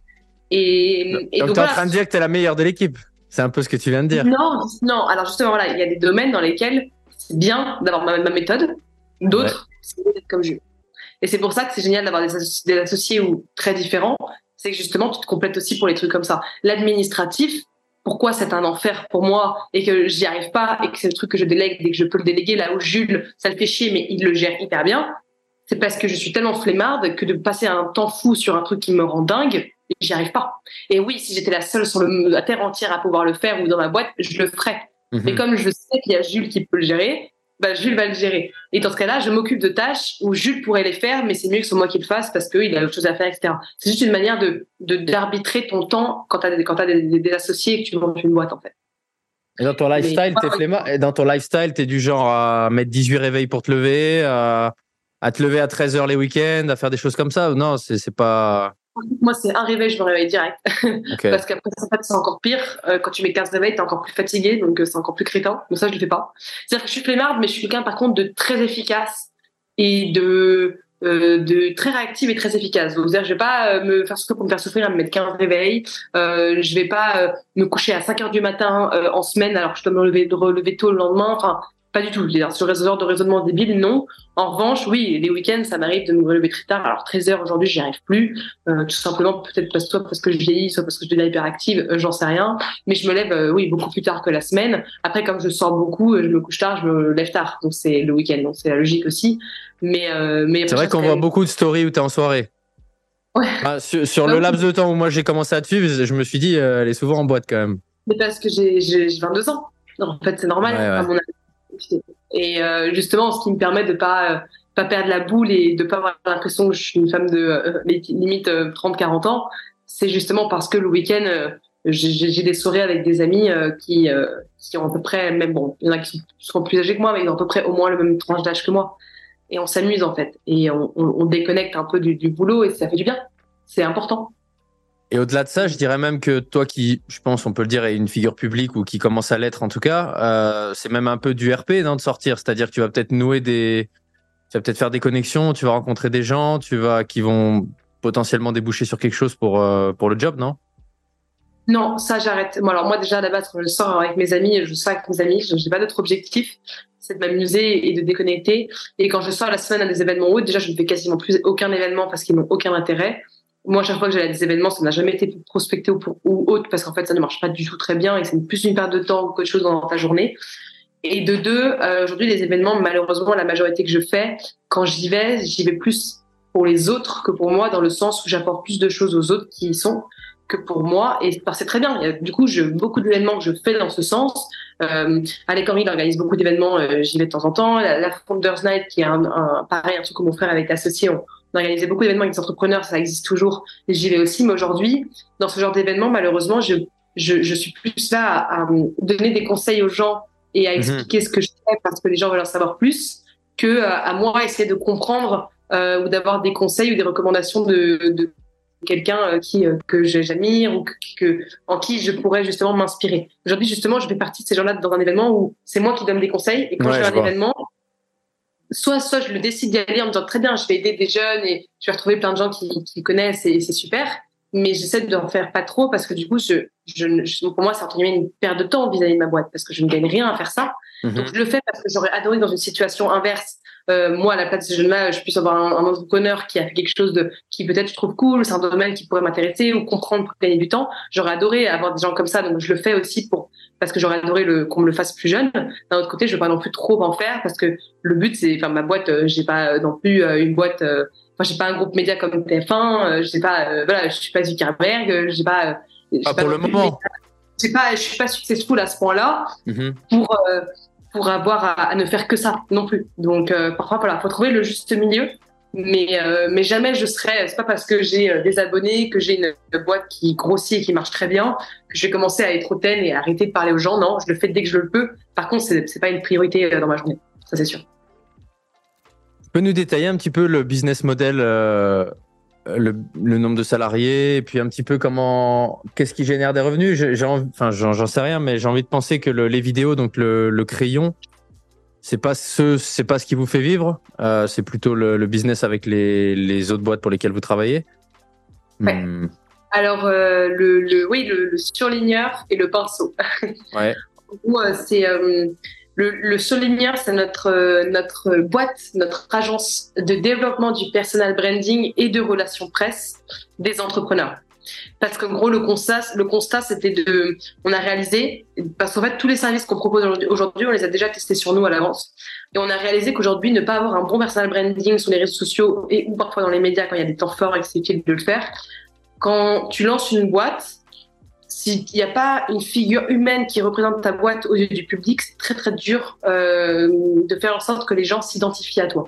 Et, et donc, donc tu es en train de dire que tu es la meilleure de l'équipe c'est un peu ce que tu viens de dire. Non, non. Alors justement, voilà, il y a des domaines dans lesquels c'est bien d'avoir ma, méthode. D'autres, c'est d'être comme je. Et c'est pour ça que c'est génial d'avoir des, associés, ou très différents. C'est que justement, tu te complètes aussi pour les trucs comme ça. L'administratif, pourquoi c'est un enfer pour moi et que j'y arrive pas et que c'est le truc que je délègue dès que je peux le déléguer là où Jules, ça le fait chier, mais il le gère hyper bien. C'est parce que je suis tellement flemmarde que de passer un temps fou sur un truc qui me rend dingue, j'y arrive pas. Et oui, si j'étais la seule sur le, la terre entière à pouvoir le faire ou dans ma boîte, je le ferais. Mhm. Mais comme je sais qu'il y a Jules qui peut le gérer, bah, Jules va le gérer. Et dans ce cas-là, je m'occupe de tâches où Jules pourrait les faire, mais c'est mieux que ce soit moi qui le fasse parce qu'il a autre chose à faire, etc. C'est juste une manière de d'arbitrer ton temps quand tu as, quand as des, associés et que tu montes une boîte, en fait. Et dans ton lifestyle, t'es flemmard. Et dans ton lifestyle, t'es du genre à mettre 18 réveils pour te lever, à, à te lever à 13 heures les week-ends, à faire des choses comme ça? Non, c'est pas. Moi, c'est un réveil, je me réveille direct. Parce qu'après, c'est encore pire. Euh, quand tu mets 15 réveils, t'es encore plus fatigué, donc euh, c'est encore plus crétin. Donc ça, je le fais pas. C'est-à-dire que je suis flemmarde, mais je suis quelqu'un, par contre, de très efficace et de, euh, de très réactive et très efficace. Donc, c'est-à-dire, je vais pas me faire souffrir pour me faire souffrir à me mettre 15 réveils. Euh, je vais pas me coucher à 5 heures du matin en semaine alors que je dois me lever, relever tôt le lendemain. Enfin, pas du tout. Sur ce genre de raisonnement débile, non. En revanche, oui, les week-ends, ça m'arrive de me lever très tard. Alors 13 heures aujourd'hui, j'y arrive plus. Euh, tout simplement, peut-être parce, soit parce que je vieillis, soit parce que je deviens hyperactive, euh, j'en sais rien. Mais je me lève, euh, oui, beaucoup plus tard que la semaine. Après, comme je sors beaucoup, je me couche tard, je me lève tard. Donc c'est le week-end, donc c'est la logique aussi. Mais, mais c'est vrai qu'on voit beaucoup de stories où tu es en soirée. Ouais. sur, le laps de temps où moi j'ai commencé à te suivre, je me suis dit, elle est souvent en boîte quand même. Mais parce que j'ai 22 ans. en fait, c'est normal. À mon et euh, justement, ce qui me permet de pas euh, pas perdre la boule et de pas avoir l'impression que je suis une femme de euh, limite 30-40 ans, c'est justement parce que le week-end, j'ai des soirées avec des amis qui qui ont à peu près même bon, il y en a qui sont plus âgés que moi, mais ils ont à peu près au moins le même tranche d'âge que moi. Et on s'amuse en fait, et on, on, déconnecte un peu du boulot et ça fait du bien. C'est important. Et au-delà de ça, je dirais même que toi qui, je pense, on peut le dire, est une figure publique ou qui commence à l'être en tout cas, euh, c'est même un peu du RP non, de sortir. C'est-à-dire que tu vas peut-être nouer des, tu vas peut-être faire des connexions, tu vas rencontrer des gens, tu vas qui vont potentiellement déboucher sur quelque chose pour euh, pour le job, non? Non, ça j'arrête. Bon, alors moi déjà à la base, je sors avec mes amis, je sors avec mes amis, je n'ai pas d'autre objectif, c'est de m'amuser et de déconnecter. Et quand je sors la semaine à des événements autres, déjà je ne fais quasiment plus aucun événement parce qu'ils n'ont aucun intérêt moi, chaque fois que j'allais à des événements, ça n'a jamais été prospecté ou, autre parce qu'en fait, ça ne marche pas du tout très bien et c'est plus une perte de temps qu'autre chose dans ta journée. Et de deux, aujourd'hui, les événements, malheureusement, la majorité que je fais, quand j'y vais, j'y vais plus pour les autres que pour moi, dans le sens où j'apporte plus de choses aux autres qui y sont que pour moi. Et c'est très bien. Il du coup, beaucoup d'événements que je fais dans ce sens. Euh, Alec Henry organise beaucoup d'événements, euh, j'y vais de temps en temps. La, Founders Night, qui est un, un, pareil, un truc que mon frère avec associé, on, on organisait beaucoup d'événements avec des entrepreneurs, ça existe toujours, j'y vais aussi. Mais aujourd'hui, dans ce genre d'événements, malheureusement, je, je, je, suis plus là à, donner des conseils aux gens et à mhm. expliquer ce que je fais parce que les gens veulent en savoir plus, que euh, à moi essayer de comprendre euh, ou d'avoir des conseils ou des recommandations de, de quelqu'un euh, qui que j'admire ou que, en qui je pourrais justement m'inspirer. Aujourd'hui, justement, je fais partie de ces gens-là dans un événement où c'est moi qui donne des conseils et quand je fais un événement, soit soit je le décide d'y aller en me disant très bien, je vais aider des jeunes et je vais retrouver plein de gens qui, qui connaissent et c'est super. Mais j'essaie de en faire pas trop parce que du coup, je, je, pour moi, c'est entre guillemets une perte de temps vis-à-vis de ma boîte parce que je ne gagne rien à faire ça. Mhm. Donc je le fais parce que j'aurais adoré dans une situation inverse euh, moi, à la place de ces jeunes-là, je puisse avoir un, un, entrepreneur qui a fait quelque chose de, qui peut-être je trouve cool, c'est un domaine qui pourrait m'intéresser ou comprendre pour gagner du temps. J'aurais adoré avoir des gens comme ça, donc je le fais aussi pour parce que j'aurais adoré le, qu'on me le fasse plus jeune. D'un autre côté, je veux pas non plus trop en faire parce que le but, c'est, enfin, ma boîte, euh, j'ai pas non plus euh, une boîte, enfin, j'ai pas un groupe média comme TF1, je sais pas, voilà, je suis pas Zuckerberg, j'ai pas. Pas pour le moment. Je sais pas, je suis pas successful à ce point-là mm-hmm. pour pour avoir à, ne faire que ça non plus. Donc euh, parfois voilà, faut trouver le juste milieu. Mais euh, mais jamais je serai. C'est pas parce que j'ai euh, des abonnés, que j'ai une, boîte qui grossit et qui marche très bien que je vais commencer à être hautaine et arrêter de parler aux gens. Non, je le fais dès que je le peux. Par contre, c'est pas une priorité dans ma journée. Ça c'est sûr. Tu peux nous détailler un petit peu le business model le, le, nombre de salariés et puis un petit peu comment qu'est-ce qui génère des revenus? J'ai enfin j'en sais rien mais j'ai envie de penser que le, les vidéos donc le, le crayon c'est pas ce c'est pas ce qui vous fait vivre euh, c'est plutôt le, business avec les, les autres boîtes pour lesquelles vous travaillez ouais. Hmm. alors euh, le, oui le, surligneur et le pinceau ouais euh, c'est euh, le, le Souligneur, c'est notre, notre boîte, notre agence de développement du personal branding et de relations presse des entrepreneurs. Parce qu'en gros, le constat, le constat, c'était de, on a réalisé, parce qu'en fait, tous les services qu'on propose aujourd'hui, on les a déjà testés sur nous à l'avance. Et on a réalisé qu'aujourd'hui, ne pas avoir un bon personal branding sur les réseaux sociaux et ou parfois dans les médias quand il y a des temps forts et que c'est utile de le faire. Quand tu lances une boîte, s'il n'y a pas une figure humaine qui représente ta boîte aux yeux du public, c'est très très dur euh, de faire en sorte que les gens s'identifient à toi.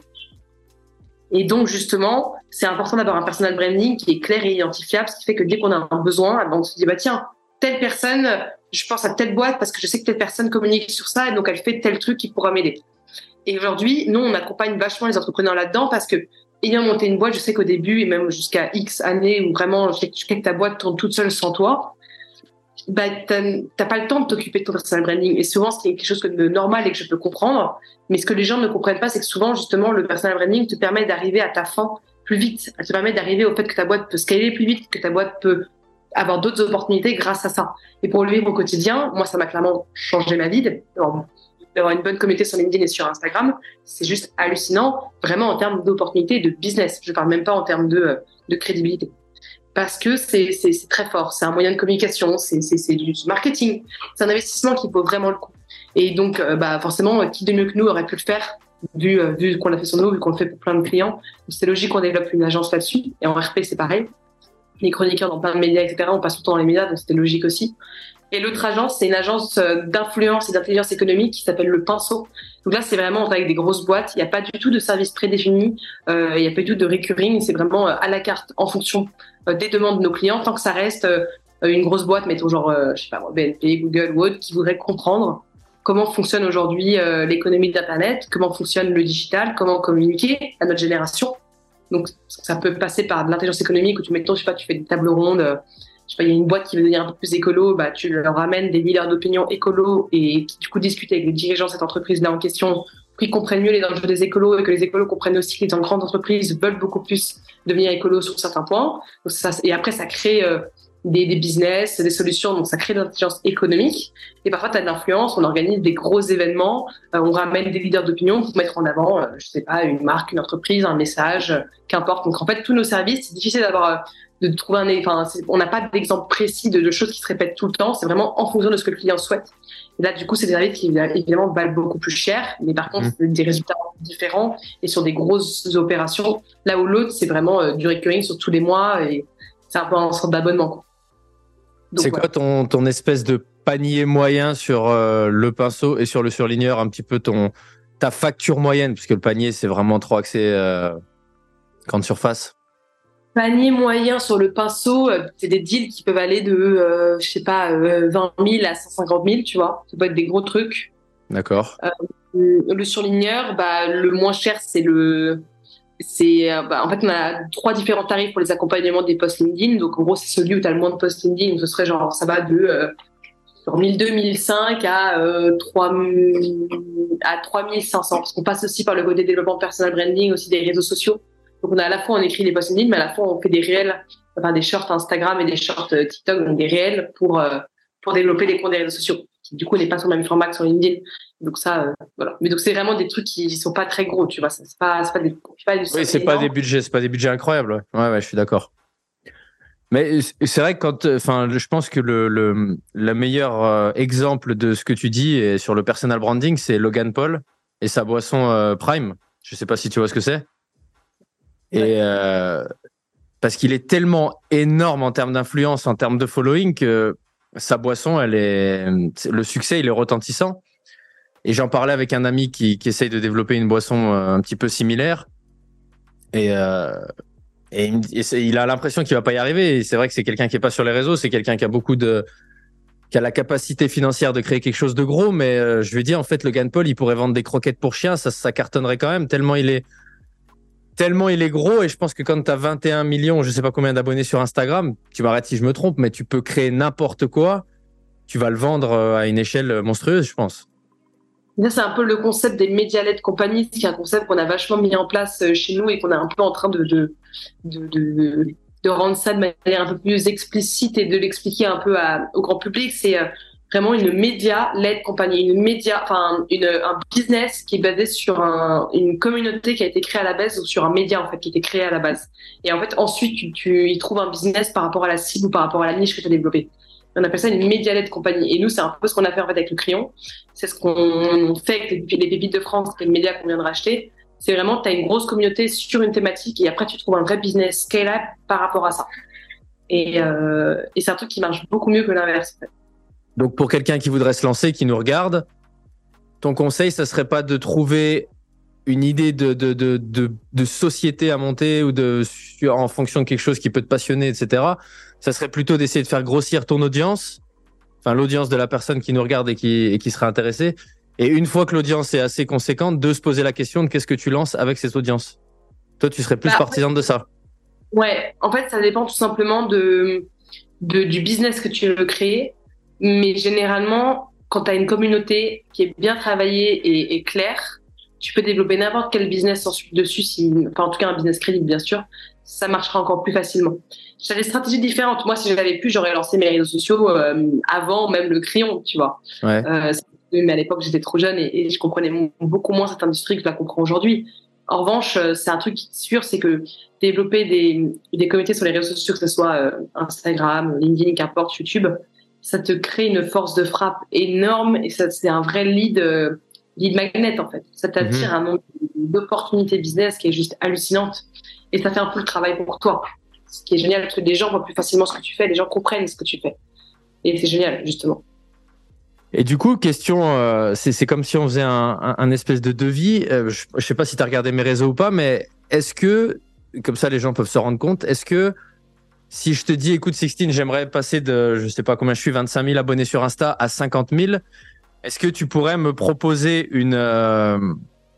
Et donc justement, c'est important d'avoir un personal branding qui est clair et identifiable, ce qui fait que dès qu'on a un besoin, on se dit bah tiens, telle personne, je pense à telle boîte parce que je sais que telle personne communique sur ça et donc elle fait tel truc qui pourra m'aider. Et aujourd'hui, nous, on accompagne vachement les entrepreneurs là-dedans parce que ayant monté une boîte, je sais qu'au début et même jusqu'à X années où vraiment je sais que ta boîte tourne toute seule sans toi, bah, t'as pas le temps de t'occuper de ton personal branding. Et souvent, c'est quelque chose de normal et que je peux comprendre. Mais ce que les gens ne comprennent pas, c'est que souvent, justement, le personal branding te permet d'arriver à ta fin plus vite. Elle te permet d'arriver au fait que ta boîte peut scaler plus vite, que ta boîte peut avoir d'autres opportunités grâce à ça. Et pour le vivre au quotidien, moi, ça m'a clairement changé ma vie d'avoir une bonne communauté sur LinkedIn et sur Instagram. C'est juste hallucinant, vraiment en termes d'opportunités de business. Je parle même pas en termes de, de crédibilité parce que c'est très fort. C'est un moyen de communication, c'est du marketing, c'est un investissement qui vaut vraiment le coup. Et donc, euh, bah, forcément, qui de mieux que nous aurait pu le faire, vu, euh, qu'on l'a fait sur nous, vu qu'on le fait pour plein de clients. C'est logique qu'on développe une agence là-dessus. Et en RP, c'est pareil. Les chroniqueurs dans plein de médias, etc., on passe tout le temps dans les médias, donc c'était logique aussi. Et l'autre agence, c'est une agence euh, d'influence et d'intelligence économique qui s'appelle Le Pinceau. Donc là, c'est vraiment avec des grosses boîtes. Il n'y a pas du tout de service prédéfini. Euh, il n'y a pas du tout de recurring. C'est vraiment à la carte en fonction euh, des demandes de nos clients, tant que ça reste euh, une grosse boîte, mettons genre, euh, je sais pas, BNP, Google ou autre, qui voudrait comprendre comment fonctionne aujourd'hui l'économie d'Internet, comment fonctionne le digital, comment communiquer à notre génération. Donc, ça peut passer par de l'intelligence économique où tu mets, je sais pas, tu fais des tables rondes. Je sais pas, il y a une boîte qui veut devenir un peu plus écolo, bah, tu leur ramènes des leaders d'opinion écolo et qui, du coup, discutent avec les dirigeants de cette entreprise-là en question qu'ils comprennent mieux les enjeux des écolos et que les écolos comprennent aussi que les grandes entreprises veulent beaucoup plus devenir écolos sur certains points. Et après, ça crée euh, des, business, des solutions, donc ça crée de l'intelligence économique. Et parfois, tu as de l'influence, on organise des gros événements, euh, on ramène des leaders d'opinion pour mettre en avant, euh, je sais pas, une marque, une entreprise, un message, euh, qu'importe. Donc en fait, tous nos services, c'est difficile d'avoir de trouver un, enfin, on n'a pas d'exemple précis de, choses qui se répètent tout le temps. C'est vraiment en fonction de ce que le client souhaite. Et là, du coup, c'est des services qui évidemment valent beaucoup plus cher, mais par contre, mmh. c'est des résultats différents et sur des grosses opérations. Là où l'autre, c'est vraiment du recurring sur tous les mois et c'est un peu un sorte d'abonnement. C'est quoi ton, ton espèce de panier moyen sur euh, le pinceau et sur le surligneur, un petit peu ton ta facture moyenne, puisque le panier c'est vraiment trop axé euh, grande surface. Panier moyen sur le pinceau, euh, c'est des deals qui peuvent aller de, je sais pas, 20 000 à 150 000, tu vois. Ça peut être des gros trucs. D'accord. le surligneur, bah, le moins cher, c'est le c'est euh, bah, en fait on a trois différents tarifs pour les accompagnements des posts LinkedIn. Donc en gros c'est celui où tu as le moins de posts LinkedIn. Ce serait genre ça va de euh, 1002, 1005 à euh, 3 à 3500 parce qu'on passe aussi par le côté développement personnel branding aussi des réseaux sociaux. Donc on a à la fois on écrit des posts LinkedIn mais à la fois on fait des réels enfin des shorts Instagram et des shorts euh, TikTok donc des réels pour euh, pour développer les comptes des réseaux sociaux du coup n'est pas sur le même format que sur LinkedIn. Donc ça, euh, voilà. Mais donc c'est vraiment des trucs qui sont pas très gros, tu vois. C'est pas, pas des, pas oui, c'est pas des budgets, c'est pas des budgets incroyables. Ouais, ouais, je suis d'accord. Mais c'est vrai que quand, enfin, je pense que le, le, le meilleur exemple de ce que tu dis et sur le personal branding, c'est Logan Paul et sa boisson euh, Prime. Je sais pas si tu vois ce que c'est. Et parce qu'il est tellement énorme en termes d'influence, en termes de following que sa boisson, elle est, le succès, il est retentissant. Et j'en parlais avec un ami qui, qui, essaye de développer une boisson euh, un petit peu similaire. Et, euh, et, il a l'impression qu'il va pas y arriver. Et c'est vrai que c'est quelqu'un qui est pas sur les réseaux, c'est quelqu'un qui a beaucoup de, qui a la capacité financière de créer quelque chose de gros. Mais euh, je lui dis, en fait, le Gan Paul, il pourrait vendre des croquettes pour chiens, ça, ça cartonnerait quand même, tellement il est, tellement il est gros et je pense que quand tu as 21 millions, je sais pas combien d'abonnés sur Instagram, tu m'arrêtes si je me trompe, mais tu peux créer n'importe quoi, tu vas le vendre euh, à une échelle monstrueuse, je pense. C'est un peu le concept des média-led compagnies, qui est un concept qu'on a vachement mis en place euh, chez nous et qu'on est un peu en train de, de, de, de, rendre ça de manière un peu plus explicite et de l'expliquer un peu au grand public. C'est euh, vraiment une média-led compagnie, une média, enfin un business qui est basé sur un, une communauté qui a été créée à la base ou sur un média en fait qui a été créé à la base. Et en fait ensuite tu, y trouves un business par rapport à la cible ou par rapport à la niche que tu as développée. On appelle ça une média-led compagnie. Et nous c'est un peu ce qu'on a fait en fait avec le crayon. C'est ce qu'on fait avec les, les pépites de France, qui est le média qu'on vient de racheter. C'est vraiment tu as une grosse communauté sur une thématique et après tu trouves un vrai business scale-up par rapport à ça. Et, euh, et c'est un truc qui marche beaucoup mieux que l'inverse. Donc pour quelqu'un qui voudrait se lancer, qui nous regarde, ton conseil, ça serait pas de trouver une idée de, de, de, de, société à monter ou de en fonction de quelque chose qui peut te passionner, etc. Ça serait plutôt d'essayer de faire grossir ton audience, enfin l'audience de la personne qui nous regarde et qui, et qui serait intéressée. Et une fois que l'audience est assez conséquente, de se poser la question de qu'est-ce que tu lances avec cette audience. Toi, tu serais plus bah, partisane de ça. Ouais, en fait, ça dépend tout simplement de, de, du business que tu veux créer mais généralement, quand tu as une communauté qui est bien travaillée et, et claire, tu peux développer n'importe quel business dessus, si, enfin, en tout cas un business crédible, bien sûr, ça marchera encore plus facilement. J'ai des stratégies différentes. Moi, si j'avais pu, j'aurais lancé mes réseaux sociaux euh, avant même le crayon, tu vois. Ouais. Euh, mais à l'époque, j'étais trop jeune et, et, je comprenais beaucoup moins cette industrie que je la comprends aujourd'hui. En revanche, euh, c'est un truc sûr, c'est que développer des, des communautés sur les réseaux sociaux, que ce soit euh, Instagram, LinkedIn, qu'importe, YouTube, ça te crée une force de frappe énorme et ça c'est un vrai lead euh, lead magnet en fait. Ça t'attire mhm. un nombre d'opportunités business qui est juste hallucinante et ça fait un peu le travail pour toi. Ce qui est génial parce que les gens voient plus facilement ce que tu fais, les gens comprennent ce que tu fais et c'est génial justement. Et du coup, question, euh, c'est comme si on faisait un, un, espèce de devis. Euh, je, je sais pas si tu as regardé mes réseaux ou pas, mais est-ce que, comme ça les gens peuvent se rendre compte, est-ce que si je te dis, écoute, Sixtine, j'aimerais passer de, je sais pas combien je suis, 25 000 abonnés sur Insta à 50 000, est-ce que tu pourrais me proposer une, euh,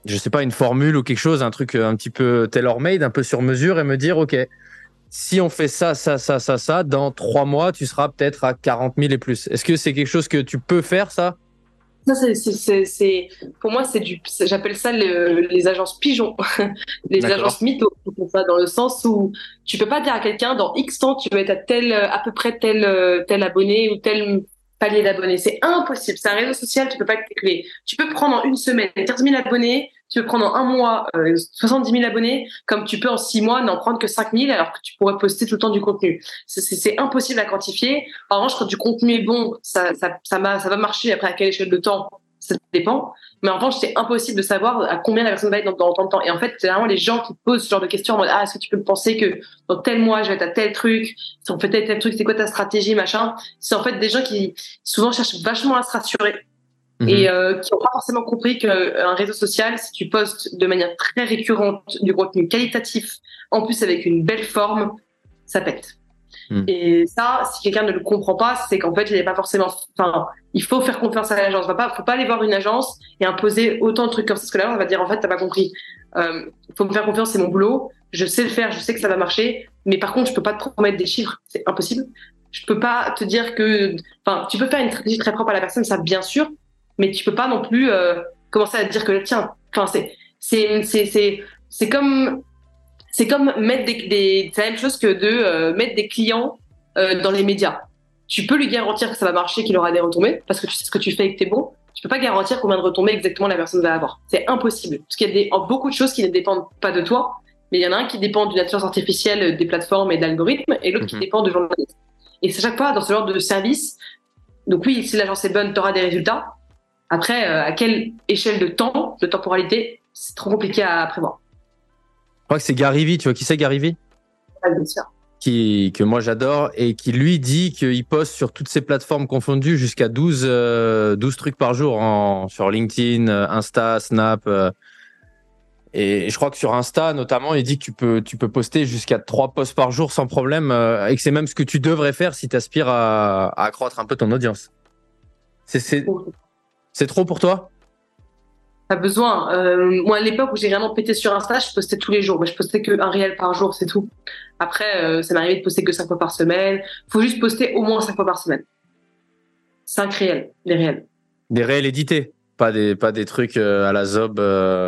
je sais pas, une formule ou quelque chose, un truc un petit peu tailor-made, un peu sur mesure et me dire, OK, si on fait ça, ça, ça, ça, ça, dans trois mois, tu seras peut-être à 40 000 et plus. Est-ce que c'est quelque chose que tu peux faire, ça? Ça, c'est, pour moi, c'est du, j'appelle ça les agences pigeons, les agences mythos, ça, dans le sens où tu peux pas dire à quelqu'un dans X temps tu vas être à tel, à peu près tel, tel abonné ou tel palier d'abonnés. C'est impossible. C'est un réseau social, tu peux pas calculer. Tu peux prendre en une semaine 15 000 abonnés, tu prendre en un mois 70 euh, 000 abonnés, comme tu peux en six mois n'en prendre que 5 000 alors que tu pourrais poster tout le temps du contenu. C'est impossible à quantifier. En revanche, quand du contenu est bon, ça, ça, ça, ça va marcher après à quelle échelle de temps ça dépend. Mais en revanche, c'est impossible de savoir à combien la personne va être dans, tant de temps. Et en fait, vraiment les gens qui posent ce genre de questions en mode, ah, est-ce que tu peux penser que dans tel mois, je vais être à tel truc, si on fait tel, tel truc, c'est quoi ta stratégie, machin? C'est en fait des gens qui souvent cherchent vachement à se rassurer. Mhm. Et euh, qui n'ont pas forcément compris qu'un réseau social, si tu postes de manière très récurrente du contenu qualitatif, en plus avec une belle forme, ça pète. Hmm. Et ça, si quelqu'un ne le comprend pas, c'est qu'en fait, il n'est pas forcément. Enfin, il faut faire confiance à l'agence. Il ne faut pas aller voir une agence et imposer autant de trucs comme ça. Parce que l'agence va dire en fait, t'as pas compris. Il euh, faut me faire confiance, c'est mon boulot. Je sais le faire, je sais que ça va marcher. Mais par contre, je peux pas te promettre des chiffres. C'est impossible. Je peux pas te dire que. Enfin, tu peux faire une stratégie très propre à la personne, ça bien sûr. Mais tu peux pas non plus euh, commencer à te dire que tiens. Enfin, c'est c'est c'est c'est comme c'est comme mettre des, des c'est la même chose que de euh, mettre des clients euh, dans les médias. Tu peux lui garantir que ça va marcher, qu'il aura des retombées, parce que tu sais ce que tu fais et que t'es bon. Tu peux pas garantir combien de retombées exactement la personne va avoir. C'est impossible. Parce qu'il y a des, beaucoup de choses qui ne dépendent pas de toi, mais il y en a un qui dépend d'une intelligence artificielle, des plateformes et d'algorithmes, et l'autre qui mhm. dépend de journalistes. Et c'est chaque fois dans ce genre de service. Donc oui, si l'agence est bonne, tu auras des résultats. Après, à quelle échelle de temps, de temporalité, c'est trop compliqué à prévoir. Je crois que c'est Gary Vee, tu vois qui c'est Gary Vee? Bien sûr. Qui, que moi j'adore et qui lui dit qu'il poste sur toutes ces plateformes confondues jusqu'à 12, 12 euh, trucs par jour en, sur LinkedIn, euh, Insta, Snap. Euh. et je crois que sur Insta, notamment, il dit que tu peux, tu peux poster jusqu'à 3 posts par jour sans problème et que c'est même ce que tu devrais faire si tu aspires à, à, accroître un peu ton audience. C'est trop pour toi? Pas besoin. Euh, moi, à l'époque où j'ai vraiment pété sur Insta, je postais tous les jours. je postais que un réel par jour, c'est tout. Après, euh, ça m'arrivait de poster que cinq fois par semaine. Faut juste poster au moins cinq fois par semaine. Cinq réels, des réels. Des réels édités, pas des pas des trucs euh, à la zob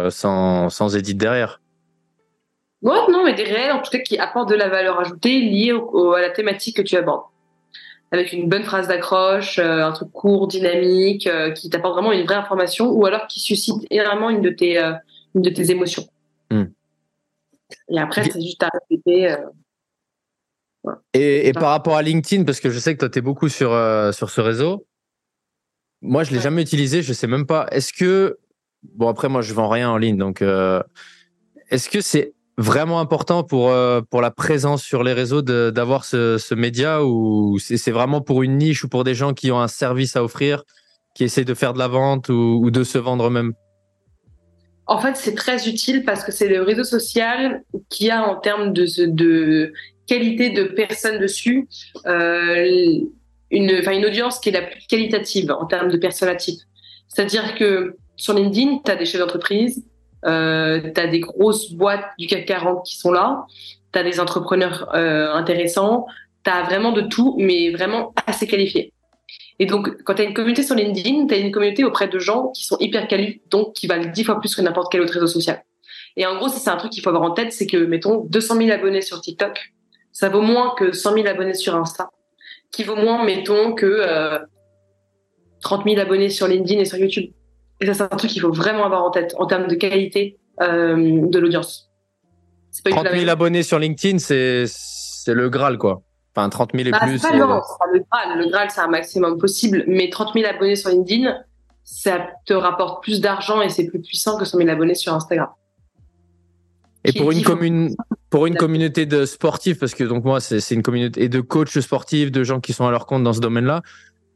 sans sans édit derrière. Ouais, non, mais des réels en tout cas qui apportent de la valeur ajoutée liée à la thématique que tu abordes avec une bonne phrase d'accroche, euh, un truc court, dynamique, euh, qui t'apporte vraiment une vraie information, ou alors qui suscite énormément une de tes, euh, une de tes émotions. Hmm. Et après, c'est juste à répéter. Et, et, par rapport à LinkedIn, parce que je sais que toi, tu es beaucoup sur, sur ce réseau, moi, je l'ai jamais utilisé, je sais même pas. Est-ce que, bon, après, moi, je vends rien en ligne, donc est-ce que c'est vraiment important pour euh, pour la présence sur les réseaux d'avoir ce, média ou c'est vraiment pour une niche ou pour des gens qui ont un service à offrir, qui essaient de faire de la vente ou, de se vendre eux-mêmes? En fait, c'est très utile parce que c'est le réseau social qui a en termes de, de qualité de personnes dessus euh, une, une audience qui est la plus qualitative en termes de personnes actives. C'est-à-dire que sur LinkedIn, tu as des chefs d'entreprise, euh, tu as des grosses boîtes du CAC 40 qui sont là, tu as des entrepreneurs euh, intéressants, tu as vraiment de tout, mais vraiment assez qualifiés. Et donc, quand tu as une communauté sur LinkedIn, tu as une communauté auprès de gens qui sont hyper qualifiés, donc qui valent dix fois plus que n'importe quel autre réseau social. Et en gros, c'est un truc qu'il faut avoir en tête, c'est que, mettons, 200 000 abonnés sur TikTok, ça vaut moins que 100 000 abonnés sur Insta, qui vaut moins, mettons, que euh, 30 000 abonnés sur LinkedIn et sur YouTube. Et ça, c'est un truc qu'il faut vraiment avoir en tête en termes de qualité euh, de l'audience. 30 000 abonnés sur LinkedIn, c'est, c'est le Graal, quoi. Enfin, 30 000 et bah, plus. C'est pas, le Graal. Le Graal, c'est un maximum possible. Mais 30 000 abonnés sur LinkedIn, ça te rapporte plus d'argent et c'est plus puissant que 100 000 abonnés sur Instagram. Et pour une, commune, pour une communauté de sportifs, parce que donc moi, c'est, c'est une communauté et de coachs sportifs, de gens qui sont à leur compte dans ce domaine-là,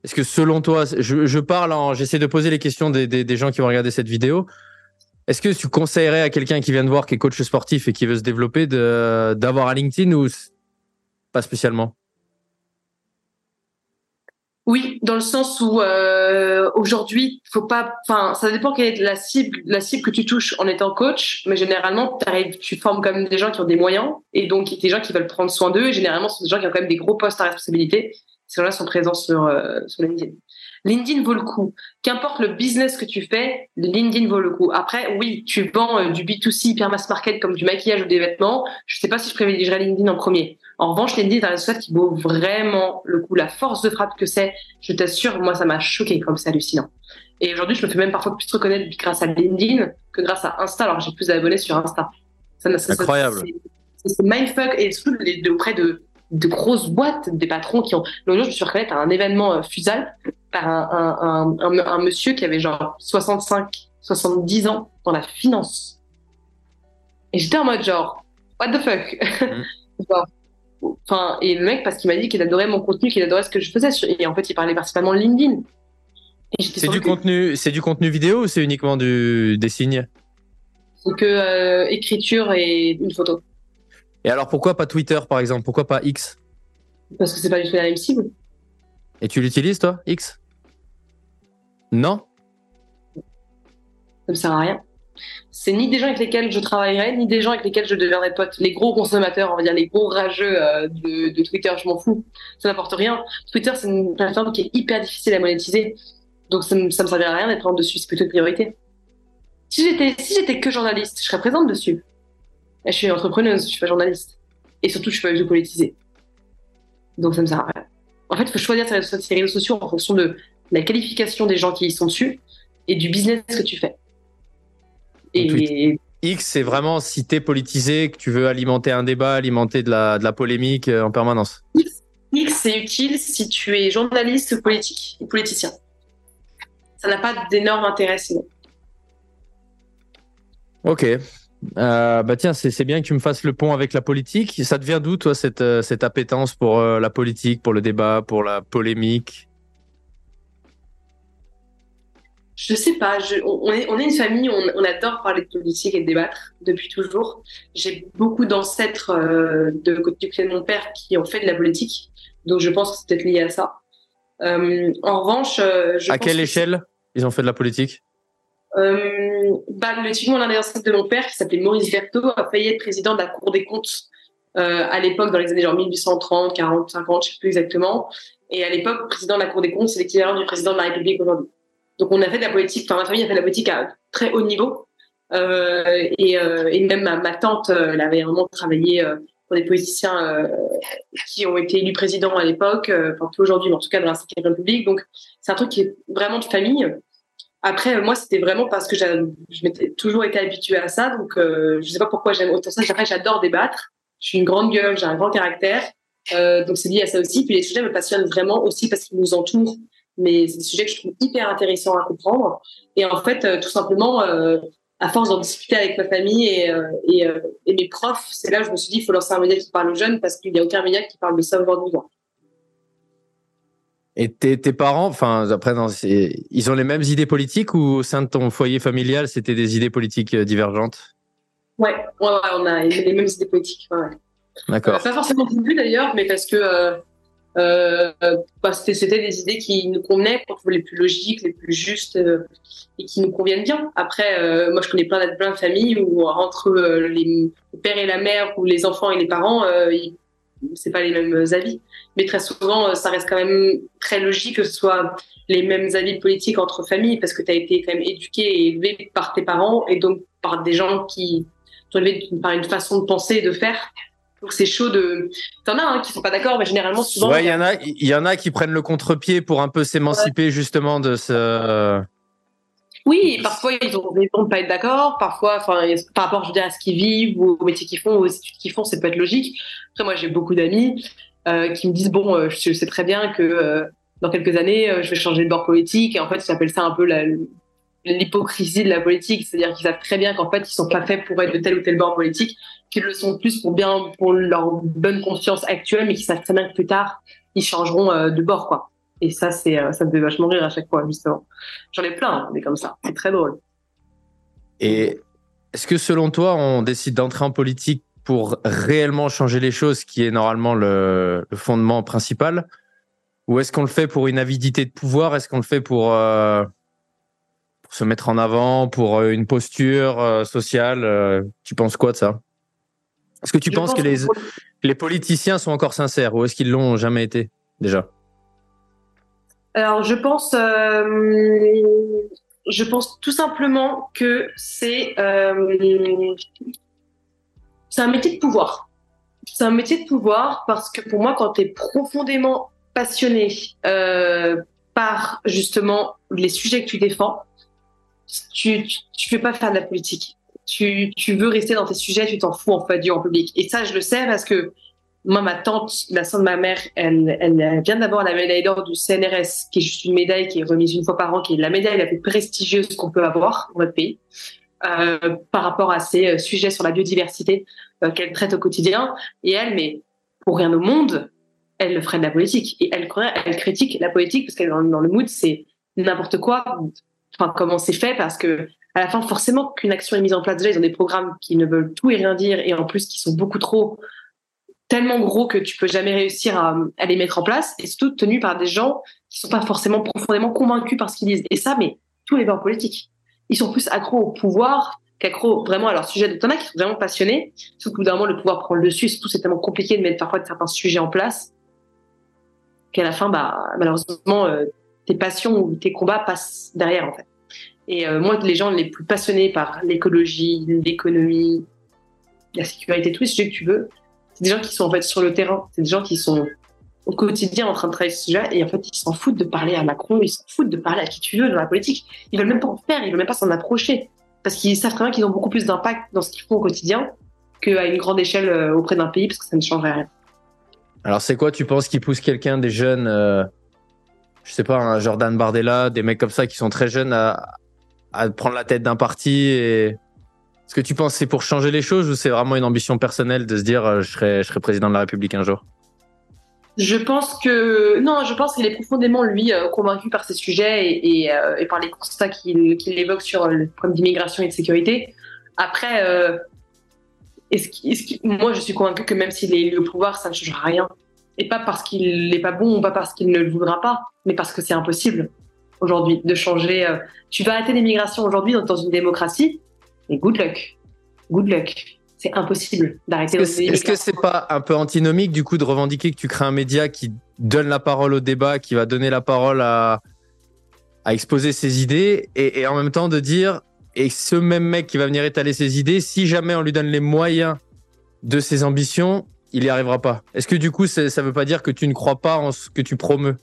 est-ce que selon toi, je, parle, en, j'essaie de poser les questions des, gens qui vont regarder cette vidéo. Est-ce que tu conseillerais à quelqu'un qui vient de voir, qui est coach sportif et qui veut se développer, d'avoir un LinkedIn ou pas spécialement? Oui, dans le sens où euh, aujourd'hui, faut pas. Enfin, ça dépend quelle est la cible, la cible que tu touches en étant coach, mais généralement, tu formes quand même des gens qui ont des moyens et donc des gens qui veulent prendre soin d'eux. Et généralement, ce sont des gens qui ont quand même des gros postes à responsabilité ces gens-là sont présents sur, euh, sur LinkedIn. LinkedIn vaut le coup. Qu'importe le business que tu fais, LinkedIn vaut le coup. Après, oui, tu vends euh, du B2C hyper mass market comme du maquillage ou des vêtements. Je sais pas si je privilégierais LinkedIn en premier. En revanche, LinkedIn est un réseau qui vaut vraiment le coup. La force de frappe que c'est, je t'assure, moi, ça m'a choqué comme c'est hallucinant. Et aujourd'hui, je me fais même parfois plus reconnaître grâce à LinkedIn que grâce à Insta, alors j'ai plus d'abonnés sur Insta. Ça, Incroyable. C'est mindfuck et surtout auprès de, de grosses boîtes, des patrons qui ont. L'autre jour, je me suis reconnaître à un événement euh, Fusal par un, un, un, monsieur qui avait genre 65, 70 ans dans la finance. Et j'étais en mode genre, what the fuck? Mm. Enfin, et le mec, parce qu'il m'a dit qu'il adorait mon contenu, qu'il adorait ce que je faisais. Et en fait, il parlait principalement de LinkedIn. C'est du contenu, c'est du contenu vidéo ou c'est uniquement du, des signes? C'est que euh, écriture et une photo. Et alors pourquoi pas Twitter par exemple? Pourquoi pas X? Parce que c'est pas du tout la même cible. Et tu l'utilises toi, X? Non? Ça me sert à rien. C'est ni des gens avec lesquels je travaillerai, ni des gens avec lesquels je deviendrai pote. Les gros consommateurs, on va dire les gros rageux euh, de, Twitter, je m'en fous. Ça n'apporte rien. Twitter, c'est une plateforme qui est hyper difficile à monétiser. Donc ça ne me servirait à rien d'être présente dessus, c'est plutôt une priorité. Si j'étais si j'étais que journaliste, je serais présente dessus. Je suis entrepreneuse, je suis pas journaliste. Et surtout, je suis pas du politisée. Donc ça me sert à rien. En fait, il faut choisir ces réseaux sociaux en fonction de la qualification des gens qui y sont dessus et du business que tu fais. Et X, c'est vraiment si tu es politisé, que tu veux alimenter un débat, alimenter de la, de la polémique euh, en permanence. X, c'est utile si tu es journaliste ou politique, ou politicien. Ça n'a pas d'énorme intérêt sinon. Ok. Euh, bah tiens, c'est bien que tu me fasses le pont avec la politique. Ça te vient d'où, toi, cette, euh, cette appétence pour euh, la politique, pour le débat, pour la polémique? Je sais pas. on, est, on est une famille, on, on, adore parler de politique et de débattre depuis toujours. J'ai beaucoup d'ancêtres de côté de mon père qui ont fait de la politique, donc je pense que c'est peut-être lié à ça. en revanche, je à quelle échelle ils ont fait de la politique? Euh, bah, l'un des de mon père, qui s'appelait Maurice Verteau, a failli être président de la Cour des comptes euh, à l'époque, dans les années genre 1830, 40, 50, je sais plus exactement. Et à l'époque, président de la Cour des comptes, c'est l'équivalent du président de la République aujourd'hui. Donc, on a fait de la politique, enfin, ma famille a fait de la politique à très haut niveau. Euh, et, euh, et, même ma, tante, elle avait vraiment travaillé pour des politiciens qui ont été élus présidents à l'époque, enfin, plus aujourd'hui, mais en tout cas dans la République. Donc, c'est un truc qui est vraiment de famille. Après, moi, c'était vraiment parce que je m'étais toujours été habituée à ça. Donc, euh, je sais pas pourquoi j'aime autant ça. Après, j'adore débattre. Je suis une grande gueule, j'ai un grand caractère. Euh, donc, c'est lié à ça aussi. Puis, les sujets me passionnent vraiment aussi parce qu'ils nous entourent. Mais c'est des sujets que je trouve hyper intéressants à comprendre. Et en fait, euh, tout simplement, euh, à force d'en discuter avec ma famille et, euh, et, et, mes profs, c'est là où je me suis dit, il faut lancer un média qui parle aux jeunes parce qu'il n'y a aucun média qui parle de ça aujourd'hui. Et tes, tes parents, enfin après, non, ils ont les mêmes idées politiques ou au sein de ton foyer familial, c'était des idées politiques euh, divergentes? Ouais, ouais, ouais, on a les mêmes idées politiques. Ouais. D'accord. Euh, pas forcément début d'ailleurs, mais parce que euh, euh, bah, c'était des idées qui nous convenaient, qu'on trouvait les plus logiques, les plus justes et qui nous conviennent bien. Après, moi je connais plein de, plein de familles où entre les, le père et la mère ou les enfants et les parents, c'est pas les mêmes avis mais très souvent, euh, ça reste quand même très logique que ce soit les mêmes avis politiques entre familles, parce que tu as été quand même éduqué et élevé par tes parents, et donc par des gens qui sont élevés par une façon de penser et de faire. Donc c'est chaud de. T'en as hein, qui sont pas d'accord, mais généralement souvent. Ouais, il y en a, il y en a qui prennent le contre-pied pour un peu s'émanciper justement de ce. Oui, parfois ils ont raison de pas être d'accord. Parfois, enfin, par rapport, je veux dire, à ce qu'ils vivent ou au métier qu'ils font, aux études qu'ils font, ça peut être logique. Après, moi, j'ai beaucoup d'amis euh, qui me disent bon, euh, je sais très bien que euh, dans quelques années, je vais changer de bord politique. Et en fait, j'appelle ça un peu l'hypocrisie de la politique, c'est-à-dire qu'ils savent très bien qu'en fait, ils sont pas faits pour être de tel ou tel bord politique, qu'ils le sont plus pour bien pour leur bonne conscience actuelle, mais qu'ils savent très bien que plus tard, ils changeront de bord, quoi. Et ça, c'est ça me fait vachement rire à chaque fois, justement. J'en ai plein, mais comme ça, c'est très drôle. Et est-ce que selon toi, on décide d'entrer en politique pour réellement changer les choses, qui est normalement le, fondement principal? Ou est-ce qu'on le fait pour une avidité de pouvoir? Est-ce qu'on le fait pour, euh, pour, se mettre en avant, pour euh, une posture euh, sociale? Tu penses quoi de ça? Est-ce que tu penses que les, les politiciens sont encore sincères ou est-ce qu'ils l'ont jamais été déjà? Alors, je pense, euh, je pense tout simplement que c'est euh, c'est un métier de pouvoir. C'est un métier de pouvoir parce que pour moi, quand tu es profondément passionné euh, par justement les sujets que tu défends, tu, tu veux pas faire de la politique. Tu, tu veux rester dans tes sujets, tu t'en fous en fait du en public. Et ça, je le sais parce que moi, ma tante, la sœur de ma mère, elle, vient d'avoir la médaille d'or du CNRS, qui est juste une médaille qui est remise une fois par an, qui est la médaille la plus prestigieuse qu'on peut avoir dans notre pays, euh, par rapport à ces euh, sujets sur la biodiversité euh, qu'elle traite au quotidien. Et elle, mais pour rien au monde, elle le ferait de la politique. Et elle, elle critique la politique parce qu'elle est dans le mood, c'est n'importe quoi. Enfin, comment c'est fait parce que à la fin, forcément qu'une action est mise en place. Déjà, ils ont des programmes qui ne veulent tout et rien dire et en plus qui sont beaucoup trop tellement gros que tu peux jamais réussir à, les mettre en place et surtout tenu par des gens qui sont pas forcément profondément convaincus par ce qu'ils disent. Et ça, mais tous les bords politiques, ils sont plus accros au pouvoir qu'accros vraiment à leur sujet de thomas qui sont vraiment passionnés. Sauf moment, le pouvoir prend le dessus. Surtout, c'est tellement compliqué de mettre parfois certains sujets en place qu'à la fin, bah, malheureusement, euh, tes passions ou tes combats passent derrière, en fait. Et euh, moi, les gens les plus passionnés par l'écologie, l'économie, la sécurité, tous les sujets que tu veux, des gens qui sont en fait sur le terrain. C'est des gens qui sont au quotidien en train de travailler ce sujet et en fait ils s'en foutent de parler à Macron, ils s'en foutent de parler à qui tu veux dans la politique. Ils veulent même pas en faire, ils veulent même pas s'en approcher parce qu'ils savent très bien qu'ils ont beaucoup plus d'impact dans ce qu'ils font au quotidien qu'à une grande échelle euh, auprès d'un pays parce que ça ne changerait rien. Alors c'est quoi tu penses qui pousse quelqu'un des jeunes, euh, je sais pas, un Jordan Bardella, des mecs comme ça qui sont très jeunes à, à prendre la tête d'un parti et est-ce que tu penses c'est pour changer les choses ou c'est vraiment une ambition personnelle de se dire euh, je, serai, je serai président de la République un jour? Je pense que non, je pense qu'il est profondément lui euh, convaincu par ces sujets et, euh, par les constats qu'il évoque sur le problème d'immigration et de sécurité. Après, moi je suis convaincu que même s'il est élu au pouvoir, ça ne changera rien. Et pas parce qu'il n'est pas bon ou pas parce qu'il ne le voudra pas, mais parce que c'est impossible aujourd'hui de changer. tu vas arrêter l'immigration aujourd'hui dans une démocratie, mais good luck. Good luck. C'est impossible d'arrêter. Est-ce que c'est pas un peu antinomique du coup de revendiquer que tu crées un média qui donne la parole au débat, qui va donner la parole à, à exposer ses idées et, en même temps de dire et ce même mec qui va venir étaler ses idées, si jamais on lui donne les moyens de ses ambitions, il n'y arrivera pas. Est-ce que du coup, ça ne veut pas dire que tu ne crois pas en ce que tu promeus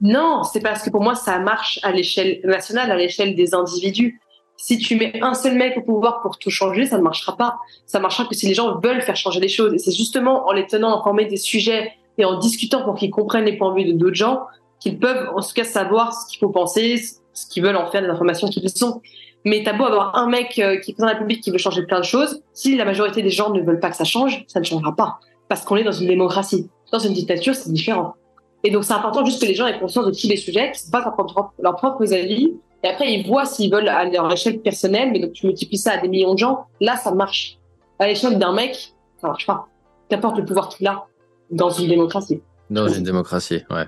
Non, c'est parce que pour moi, ça marche à l'échelle nationale, à l'échelle des individus si tu mets un seul mec au pouvoir pour tout changer, ça ne marchera pas. Ça marchera que si les gens veulent faire changer les choses. Et c'est justement en les tenant informés des sujets et en discutant pour qu'ils comprennent les points de vue de d'autres gens qu'ils peuvent en tout cas savoir ce qu'il faut penser, ce qu'ils veulent en faire des informations qu'ils ont. Mais t'as beau avoir un mec euh, qui est de la République qui veut changer plein de choses, si la majorité des gens ne veulent pas que ça change, ça ne changera pas. Parce qu'on est dans une démocratie. Dans une dictature, c'est différent. Et donc c'est important juste que les gens aient conscience de tous les sujets, qu'ils ne pas leurs propres avis et après, ils voient s'ils veulent à leur échelle personnelle, mais donc tu multiplies ça à des millions de gens, là, ça marche. À l'échelle d'un mec, ça marche pas. Qu'importe le pouvoir qu'il a dans une démocratie. Dans une démocratie, ouais.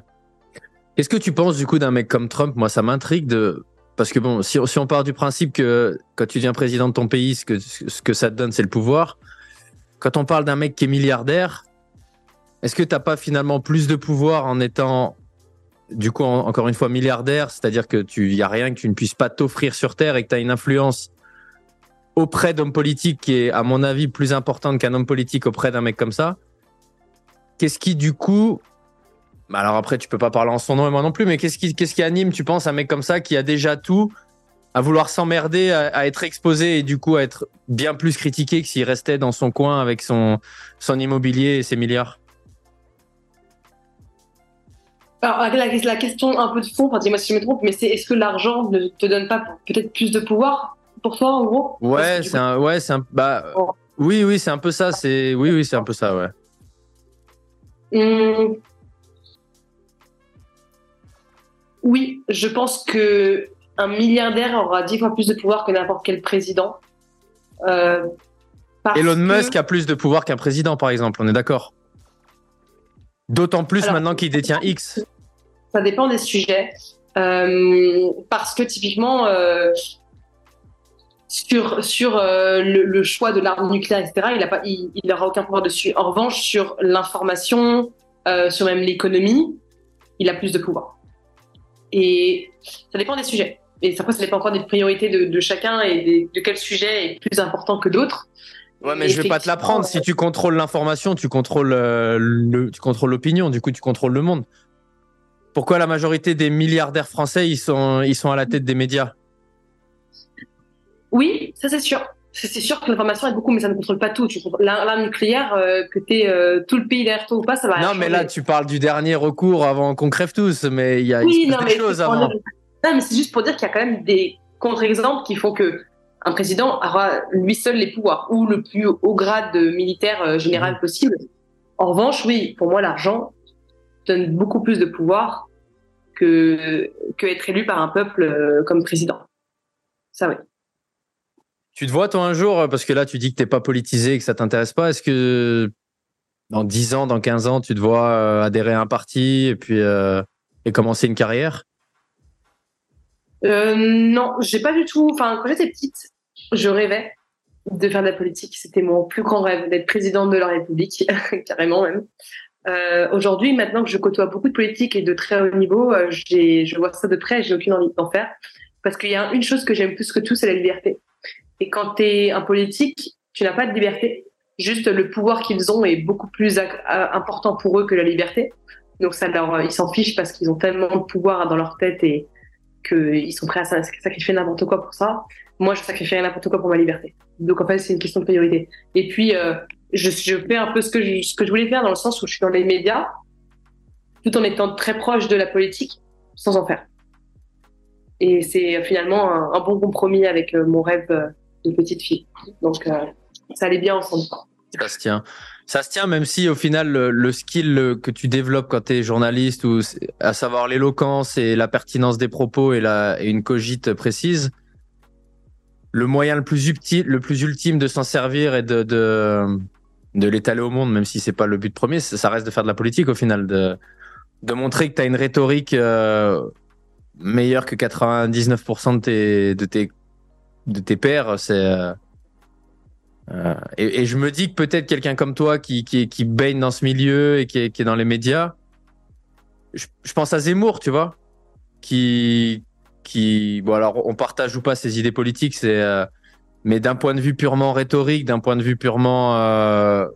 Qu'est-ce que tu penses du coup d'un mec comme Trump? Moi, ça m'intrigue de. Parce que bon, si, on part du principe que quand tu deviens président de ton pays, ce que, ce que ça te donne, c'est le pouvoir. Quand on parle d'un mec qui est milliardaire, est-ce que tu n'as pas finalement plus de pouvoir en étant du coup, encore une fois, milliardaire, c'est-à-dire que tu y a rien que tu ne puisses pas t'offrir sur Terre et que tu as une influence auprès d'hommes politiques qui est, à mon avis, plus importante qu'un homme politique auprès d'un mec comme ça. Qu'est-ce qui, du coup, bah, alors après, tu peux pas parler en son nom et moi non plus, mais qu'est-ce qui, qu'est-ce qui anime, tu penses, un mec comme ça qui a déjà tout, à vouloir s'emmerder, à, être exposé et du coup à être bien plus critiqué que s'il restait dans son coin avec son, son immobilier et ses milliards? Alors, la, question un peu de fond, dis-moi si je me trompe, mais c'est est-ce que l'argent ne te donne pas peut-être plus de pouvoir pour toi, en gros? Ouais, c'est un, ouais, c'est un, bah, oh. oui, oui, c'est un peu ça, c'est, oui, oui, c'est un peu ça, ouais. Mmh. Oui, je pense que un milliardaire aura dix fois plus de pouvoir que n'importe quel président. Euh, Elon Musk a plus de pouvoir qu'un président, par exemple, on est d'accord? D'autant plus maintenant qu'il détient X. Ça dépend des sujets. Euh, parce que typiquement, euh, sur, sur euh, le, choix de l'arme nucléaire, etc., il n'aura il, il aucun pouvoir dessus. En revanche, sur l'information, sur même l'économie, il a plus de pouvoir. Et ça dépend des sujets. Et après, ça dépend encore des priorités de, chacun et de quel sujet est plus important que d'autres. Ouais, mais je vais pas te l'apprendre. Si tu contrôles l'information, tu contrôles euh, le, tu contrôles l'opinion. Du coup, tu contrôles le monde. Pourquoi la majorité des milliardaires français, ils sont, ils sont à la tête des médias? Oui, ça c'est sûr. C'est sûr que l'information est beaucoup, mais ça ne contrôle pas tout. L'arme nucléaire, euh, que tu euh, tout le pays derrière toi ou pas, ça va. Non, mais là, tu parles du dernier recours avant qu'on crève tous, mais il y a oui, non, des choses avant. Non, mais c'est juste pour dire qu'il y a quand même des contre-exemples qui font que un président aura lui seul les pouvoirs ou le plus haut grade militaire euh, général mmh. possible. En revanche, oui, pour moi, l'argent donne beaucoup plus de pouvoir que, que être élu par un peuple euh, comme président. Ça, oui. Tu te vois, toi, un jour, parce que là, tu dis que tu n'es pas politisé, que ça t'intéresse pas. Est-ce que dans 10 ans, dans 15 ans, tu te vois euh, adhérer à un parti et puis et commencer une carrière? Euh, Non, j'ai pas du tout. Enfin, quand j'étais petite, je rêvais de faire de la politique. C'était mon plus grand rêve, d'être présidente de la République, carrément même. Euh, Aujourd'hui, maintenant que je côtoie beaucoup de politiques et de très haut niveau, euh, je vois ça de près et j'ai aucune envie d'en faire. Parce qu'il y a une chose que j'aime plus que tout, c'est la liberté. Et quand tu es un politique, tu n'as pas de liberté. Juste le pouvoir qu'ils ont est beaucoup plus important pour eux que la liberté. Donc ça leur, ils s'en fichent parce qu'ils ont tellement de pouvoir dans leur tête et qu'ils sont prêts à sacrifier n'importe quoi pour ça. Moi, je sacrifierais n'importe quoi pour ma liberté. Donc, en fait, c'est une question de priorité. Et puis, euh, je, fais un peu ce que, je, voulais faire dans le sens où je suis dans les médias, tout en étant très proche de la politique, sans en faire. Et c'est finalement un, bon compromis avec euh, mon rêve euh, de petite fille. Donc, ça allait bien ensemble. Ça se tient. Ça se tient, même si au final, le, skill que tu développes quand tu es journaliste, ou à savoir l'éloquence et la pertinence des propos et une cogite précise, le moyen le plus, utile, le plus ultime de s'en servir et de, de, de l'étaler au monde, même si c'est pas le but premier, ça reste de faire de la politique au final, de, de montrer que tu as une rhétorique euh, meilleure que 99% de tes, de tes, de tes pairs. C'est. Euh, euh, et, je me dis que peut-être quelqu'un comme toi qui, qui, qui, baigne dans ce milieu et qui est, qui est dans les médias, je, pense à Zemmour, tu vois, qui, qui, bon alors on partage ou pas ses idées politiques, c'est, euh, mais d'un point de vue purement rhétorique, d'un point de vue purement euh,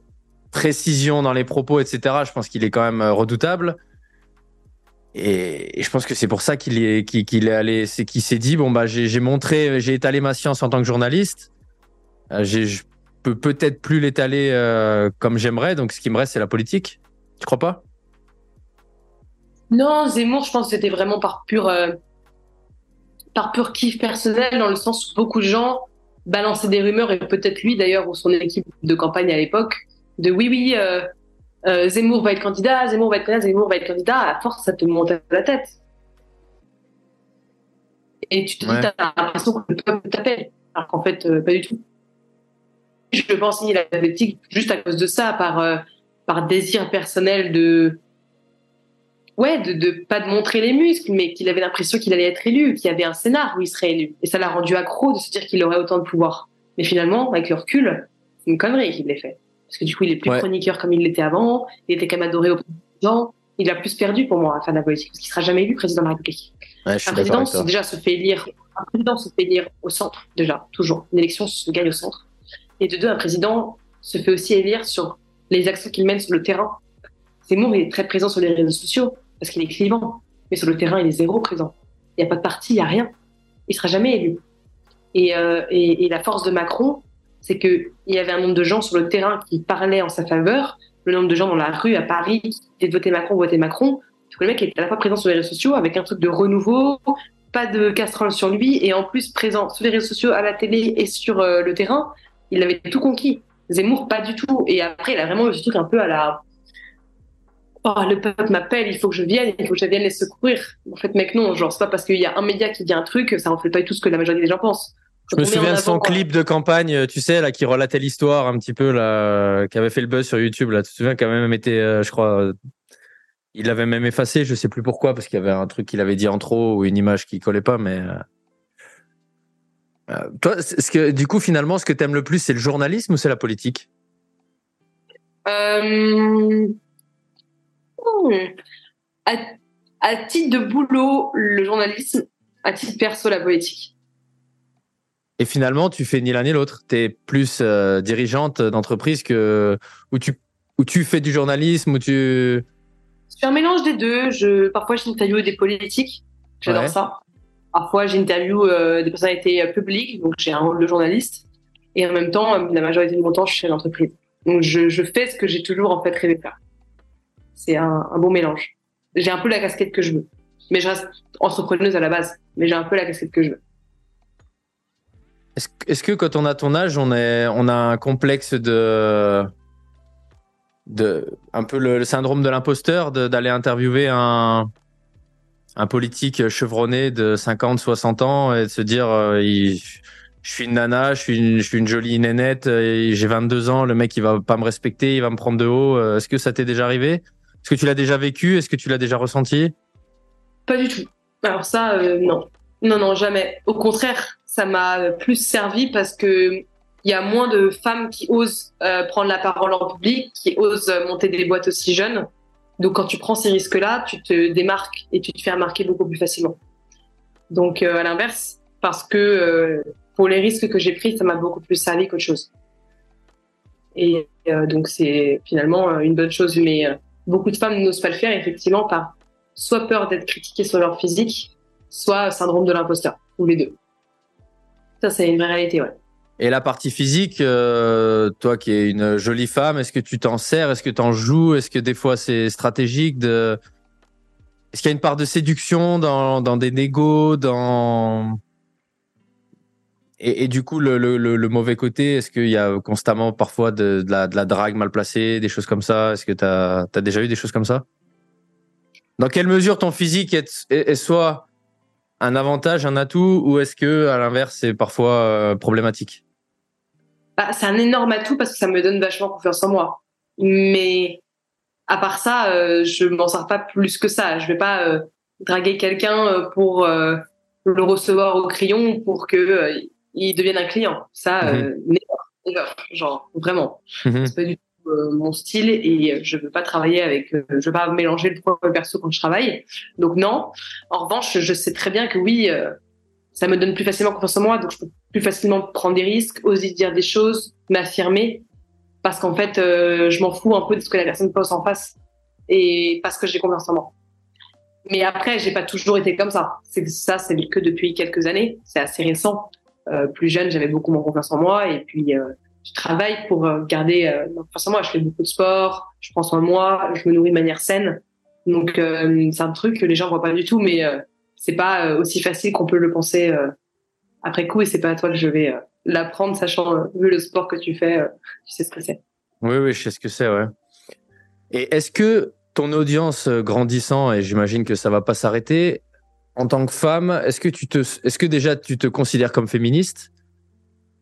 précision dans les propos, etc. Je pense qu'il est quand même redoutable. Et, je pense que c'est pour ça qu'il est, qu'il, est allé, c'est qu'il s'est dit bon bah j'ai, montré, j'ai étalé ma science en tant que journaliste. j'ai, peux peut-être plus l'étaler euh, comme j'aimerais. Donc, ce qui me reste, c'est la politique. Tu crois pas? Non, Zemmour, je pense que c'était vraiment par pur, euh, par pur kiff personnel, dans le sens où beaucoup de gens balançaient des rumeurs, et peut-être lui d'ailleurs, ou son équipe de campagne à l'époque, de oui, oui, euh, Zemmour va être candidat, Zemmour va être candidat, Zemmour va être candidat. À force, ça te monte à la tête. Et tu te dis, t'as l'impression que le peuple t'appelle. Alors qu'en fait, pas du tout je veux pas enseigner l'athlétique juste à cause de ça, par, euh, par désir personnel de, ouais, de, de pas de montrer les muscles, mais qu'il avait l'impression qu'il allait être élu, qu'il y avait un scénar où il serait élu. Et ça l'a rendu accro de se dire qu'il aurait autant de pouvoir. Mais finalement, avec le recul, c'est une connerie qu'il l'ait fait. Parce que du coup, il est plus chroniqueur comme il l'était avant, il était quand même adoré au président. Il a plus perdu pour moi à fin de la politique, parce qu'il sera jamais élu président de la République. un président, déjà, se fait élire, un président se fait élire au centre, déjà, toujours. Une élection se gagne au centre. Et de deux, un président se fait aussi élire sur les actions qu'il mène sur le terrain. Zemmour est très présent sur les réseaux sociaux parce qu'il est clivant, mais sur le terrain, il est zéro présent. Il n'y a pas de parti, il n'y a rien. Il sera jamais élu. Euh, et, la force de Macron, c'est qu'il y avait un nombre de gens sur le terrain qui parlaient en sa faveur, le nombre de gens dans la rue à Paris qui disaient voter Macron, voter Macron. le mec était à la fois présent sur les réseaux sociaux avec un truc de renouveau, pas de casserole sur lui, et en plus présent sur les réseaux sociaux, à la télé et sur euh, le terrain il avait tout conquis. Zemmour, pas du tout. Et après, il a vraiment eu ce truc un peu à la. Oh, le peuple m'appelle, il faut que je vienne, il faut que je vienne les secourir. En fait, mec, non, genre, c'est pas parce qu'il y a un média qui dit un truc, ça reflète pas du tout ce que la majorité des gens pensent. je me souviens de son clip de campagne, tu sais, là, qui relatait l'histoire un petit peu, là, qui avait fait le buzz sur YouTube, là. Tu te souviens, qui avait même été, euh, je crois, euh, il l'avait même effacé, je sais plus pourquoi, parce qu'il y avait un truc qu'il avait dit en trop ou une image qui collait pas, mais. Euh, euh, toi, ce que, du coup, finalement, ce que tu aimes le plus, c'est le journalisme ou c'est la politique? Euh... À titre de boulot, le journalisme, à titre perso, la politique. Et finalement, tu fais ni l'un ni l'autre. Tu es plus euh, dirigeante d'entreprise que où tu où tu fais du journalisme, où tu C'est un mélange des deux. Je parfois j'interviewe des politiques, j'adore ça. Parfois j'interviewe euh, des personnalités euh, publiques, donc j'ai un rôle de journaliste. Et en même temps, la majorité de mon temps, je suis chez l'entreprise. Donc je, je, fais ce que j'ai toujours en fait rêvé de faire. C'est un, bon mélange. J'ai un peu la casquette que je veux, mais je reste entrepreneuse à la base. Mais j'ai un peu la casquette que je veux. Est-ce que quand on a ton âge, on, a un complexe de. un peu le, syndrome de l'imposteur, d'aller interviewer un, politique chevronné de 50, 60 ans et de se dire euh, je suis une nana, je suis une, je suis une jolie nénette, j'ai 22 ans, le mec il va pas me respecter, il va me prendre de haut. Euh, est-ce que ça t'est déjà arrivé? Est-ce que tu l'as déjà vécu? Est-ce que tu l'as déjà ressenti? Pas du tout. Alors ça, euh, non. Non, non, jamais. Au contraire, ça m'a plus servi parce que il y a moins de femmes qui osent euh, prendre la parole en public, qui osent monter des boîtes aussi jeunes. Donc quand tu prends ces risques-là, tu te démarques et tu te fais remarquer beaucoup plus facilement. Donc euh, à l'inverse, parce que pour les risques que j'ai pris, ça m'a beaucoup plus servi qu'autre chose. Et donc c'est finalement une bonne chose, mais beaucoup de femmes n'osent pas le faire effectivement par soit peur d'être critiquées sur leur physique, soit syndrome de l'imposteur, ou les deux. Ça, c'est une réalité, ouais. Et la partie physique, euh, toi qui es une jolie femme, est-ce que tu t'en sers? Est-ce que tu en joues? Est-ce que des fois c'est stratégique. Est-ce qu'il y a une part de séduction dans, dans des négos dans... Et, du coup, le, mauvais côté, est-ce qu'il y a constamment parfois de, la, drague mal placée, des choses comme ça? Est-ce que tu as, déjà eu des choses comme ça? Dans quelle mesure ton physique est, est, soit un avantage, un atout, ou est-ce que à l'inverse c'est parfois euh, problématique? Bah, C'est un énorme atout parce que ça me donne vachement confiance en moi. Mais à part ça, euh, je m'en sers pas plus que ça. Je vais pas euh, draguer quelqu'un pour le recevoir au crayon pour que il devienne un client. Ça, mm genre vraiment. Mm-hmm. C'est pas du euh, mon style et je veux pas travailler avec, euh, je veux pas mélanger le pro et le perso quand je travaille. Donc non. En revanche, je sais très bien que oui, euh, ça me donne plus facilement confiance en moi, donc je peux plus facilement prendre des risques, oser dire des choses, m'affirmer, parce qu'en fait, je m'en fous un peu de ce que la personne pense en face et parce que j'ai confiance en moi. Mais après, j'ai pas toujours été comme ça. C'est ça, c'est que depuis quelques années. C'est assez récent. Plus jeune, j'avais beaucoup moins confiance en moi. Et puis je travaille pour euh, garder euh, forcément je fais beaucoup de sport je prends soin de moi je me nourris de manière saine. Donc euh, c'est un truc que les gens voient pas du tout mais c'est pas aussi facile qu'on peut le penser après coup. Et c'est pas à toi que je vais l'apprendre sachant vu le sport que tu fais tu sais ce que c'est. Oui oui je sais ce que c'est ouais. Et est-ce que ton audience grandissant et j'imagine que ça va pas s'arrêter en tant que femme est-ce que tu te est-ce que déjà tu te considères comme féministe?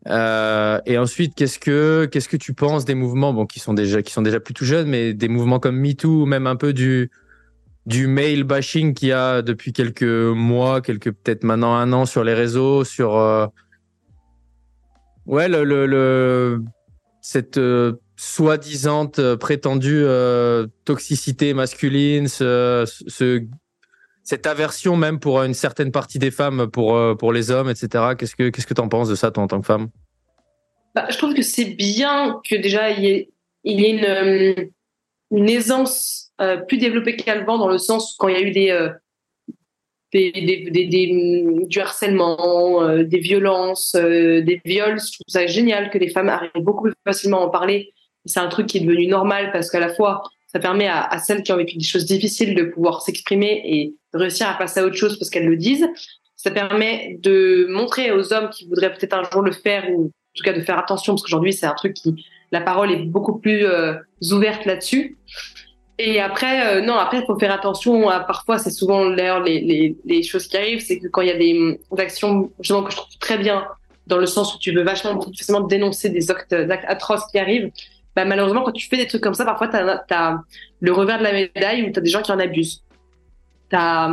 Euh, et ensuite, qu'est-ce que qu'est-ce que tu penses des mouvements? Bon qui sont déjà qui sont déjà plutôt jeunes, mais des mouvements comme MeToo même un peu du du mail bashing qu'il y a depuis quelques mois, quelques peut-être maintenant un an sur les réseaux, sur euh... ouais le, le, cette euh, soi-disant prétendue toxicité masculine, ce, ce cette aversion même pour une certaine partie des femmes pour euh, pour les hommes, etc. Qu'est-ce que qu'est-ce que t'en penses de ça toi en tant que femme? Bah, je trouve que c'est bien que déjà il y ait, il une euh, une aisance euh, plus développée qu'avant dans le sens où quand il y a eu des des, des, des, du harcèlement, des violences, des viols. Je trouve ça génial que les femmes arrivent beaucoup plus facilement à en parler. C'est un truc qui est devenu normal parce qu'à la fois, ça permet à, celles qui ont vécu des choses difficiles de pouvoir s'exprimer et réussir à passer à autre chose parce qu'elles le disent. Ça permet de montrer aux hommes qui voudraient peut-être un jour le faire ou en tout cas de faire attention parce qu'aujourd'hui c'est un truc qui la parole est beaucoup plus euh, ouverte là-dessus. Et après, euh, non, après, il faut faire attention. Parfois, c'est souvent d'ailleurs les, choses qui arrivent, c'est que quand il y a des, actions que je trouve très bien, dans le sens où tu veux vachement forcément dénoncer des actes atroces qui arrivent, bah, malheureusement, quand tu fais des trucs comme ça, parfois, tu as, le revers de la médaille où tu as des gens qui en abusent. Tu as,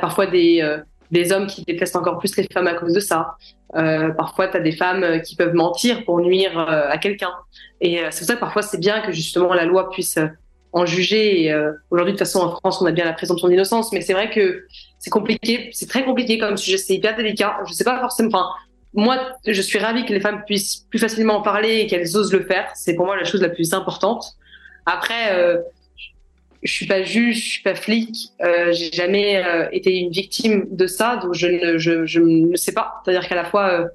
parfois des, euh, des hommes qui détestent encore plus les femmes à cause de ça. Euh, parfois, tu as des femmes qui peuvent mentir pour nuire euh, à quelqu'un. Et c'est pour ça que parfois, c'est bien que justement la loi puisse en juger. Euh, aujourd'hui, de toute façon, en France, on a bien la présomption d'innocence, mais c'est vrai que c'est compliqué, c'est très compliqué comme sujet, c'est hyper délicat. Je sais pas forcément. Moi, je suis ravie que les femmes puissent plus facilement en parler et qu'elles osent le faire. C'est pour moi la chose la plus importante. Après, euh, je suis pas juge, je suis pas flic, euh, j'ai jamais euh, été une victime de ça, donc je ne, je, ne sais pas. C'est-à-dire qu'à la fois, euh,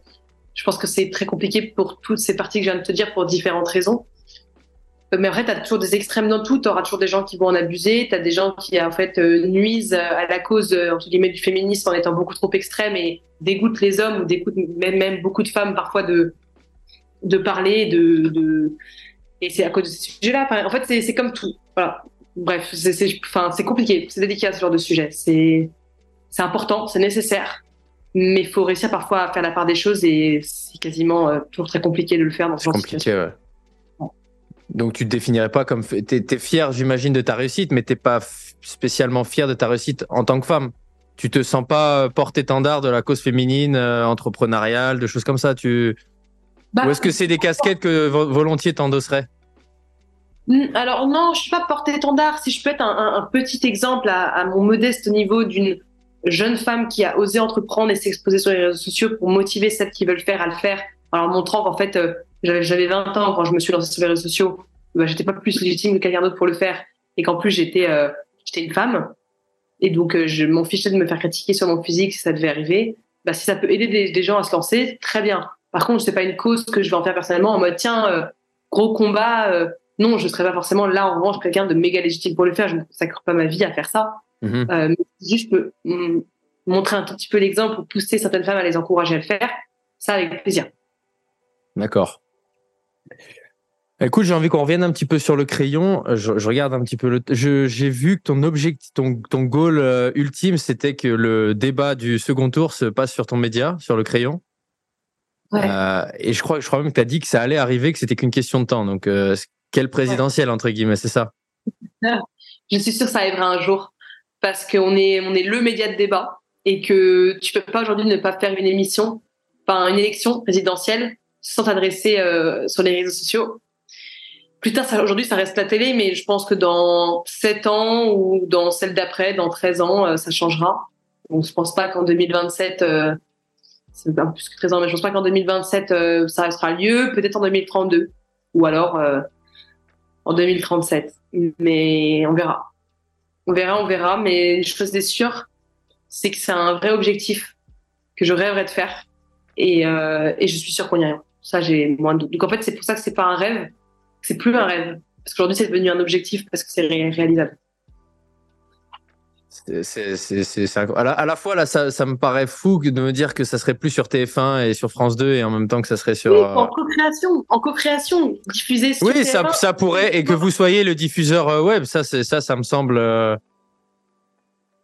je pense que c'est très compliqué pour toutes ces parties que je viens de te dire pour différentes raisons. Euh, mais après, tu as toujours des extrêmes dans tout. Tu auras toujours des gens qui vont en abuser. Tu as des gens qui, en fait, euh, nuisent à la cause, entre guillemets, du féminisme en étant beaucoup trop extrêmes et dégoûtent les hommes ou dégoûtent même, même beaucoup de femmes parfois de, de parler, de, de... Et c'est à cause de ces sujets-là. En fait, c'est comme tout. Voilà. Bref, c'est enfin, compliqué. C'est délicat, ce genre de sujet. C'est important, c'est nécessaire. Mais il faut réussir parfois à faire la part des choses et c'est quasiment euh, toujours très compliqué de le faire dans ce genre compliqué, ouais. Donc tu te définirais pas comme t'es es fier, j'imagine, de ta réussite, mais t'es pas spécialement fier de ta réussite en tant que femme. Tu te sens pas porte-étendard de la cause féminine, euh, entrepreneuriale, de choses comme ça. Tu bah, ou est-ce que c'est des casquettes que volontiers t'endosserais alors non, je suis pas porte-étendard. Si je peux être un, un, petit exemple à, à, mon modeste niveau d'une jeune femme qui a osé entreprendre et s'exposer sur les réseaux sociaux pour motiver celles qui veulent faire à le faire, en leur montrant qu'en fait, euh, j'avais 20 ans quand je me suis lancée sur les réseaux sociaux, bah, j'étais pas plus légitime que quelqu'un d'autre pour le faire et qu'en plus j'étais euh, j'étais une femme et donc euh, je m'en fichais de me faire critiquer sur mon physique si ça devait arriver. Bah, si ça peut aider des, des gens à se lancer, très bien. Par contre, c'est pas une cause que je vais en faire personnellement en mode tiens euh, gros combat non, je serais pas forcément là en revanche quelqu'un de méga légitime pour le faire. Je ne consacre pas ma vie à faire ça. Euh, mais juste je peux montrer un tout petit peu l'exemple pour pousser certaines femmes à les encourager à le faire, ça avec plaisir. D'accord. Écoute, j'ai envie qu'on revienne un petit peu sur le crayon. Je, regarde un petit peu le. J'ai vu que ton objectif, ton, ton goal euh, ultime, c'était que le débat du second tour se passe sur ton média, sur le crayon. Ouais. Euh, et je crois, je crois même que tu as dit que ça allait arriver, que c'était qu'une question de temps. Donc, quelle présidentielle, entre guillemets, c'est ça? Je suis sûre que ça arrivera un jour parce qu'on est, on est le média de débat et que tu peux pas aujourd'hui ne pas faire une émission, enfin une élection présidentielle sans t'adresser euh, sur les réseaux sociaux. Plus tard, aujourd'hui, ça reste la télé, mais je pense que dans 7 ans ou dans celle d'après, dans 13 ans, euh, ça changera. Donc, je pense pas qu'en 2027, euh, c'est un plus que 13 ans, mais je pense pas qu'en 2027, ça restera lieu. Peut-être en 2032. Ou alors, en 2037. Mais on verra. On verra, on verra. Mais une chose est sûre, c'est que c'est un vrai objectif que je rêverais de faire. Et, euh, et je suis sûre qu'on y arrive. Ça, j'ai moins de doute. Donc en fait, c'est pour ça que c'est pas un rêve, c'est plus un rêve. Parce qu'aujourd'hui, c'est devenu un objectif parce que c'est réalisable. C'est, à, la, à la fois là, ça, ça, me paraît fou de me dire que ça serait plus sur TF1 et sur France 2 et en même temps que ça serait sur. en co-création, en co-création, diffusé sur Oui, ça, ça pourrait et que vous soyez le diffuseur euh, web, ça, ça, ça me semble euh,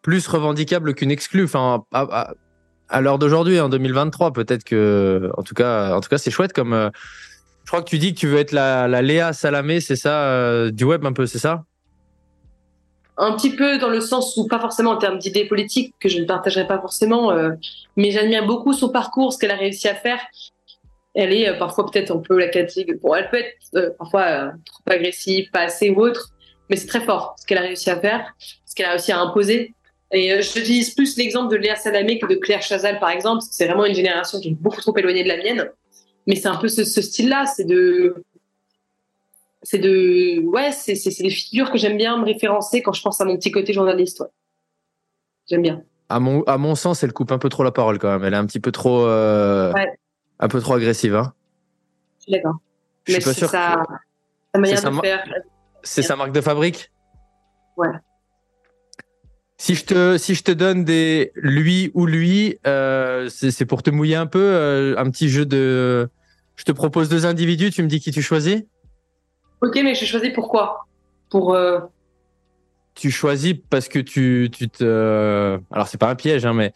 plus revendicable qu'une exclue. Enfin, à, à, l'heure d'aujourd'hui, en 2023, peut-être que, en tout cas, en tout cas, c'est chouette comme. Euh, je crois que tu dis que tu veux être la, Léa Salamé, c'est ça, du web un peu, c'est ça? Un petit peu dans le sens où, pas forcément en termes d'idées politiques, que je ne partagerai pas forcément, euh, mais j'admire beaucoup son parcours, ce qu'elle a réussi à faire. Elle est euh, parfois peut-être un peu la catégorie, bon, elle peut être euh, parfois trop agressive, pas assez ou autre, mais c'est très fort ce qu'elle a réussi à faire, ce qu'elle a réussi à imposer. Et j'utilise plus l'exemple de Léa Salamé que de Claire Chazal, par exemple, parce que c'est vraiment une génération qui est beaucoup trop éloignée de la mienne. Mais c'est un peu ce, ce style-là, c'est de c'est de ouais c'est c'est des figures que j'aime bien me référencer quand je pense à mon petit côté journaliste j'aime bien. À mon à mon sens elle coupe un peu trop la parole quand même. Elle est un petit peu trop euh, un peu trop agressive hein. Je suis d'accord. Mais c'est sa, manière de faire. c'est sa marque de fabrique? Ouais si je te si je te donne des lui ou lui euh, c'est pour te mouiller un peu euh, un petit jeu de je te propose deux individus tu me dis qui tu choisis? Ok, mais je choisis pourquoi Pour. Euh... Tu choisis parce que tu, tu te. Alors, c'est pas un piège, hein, mais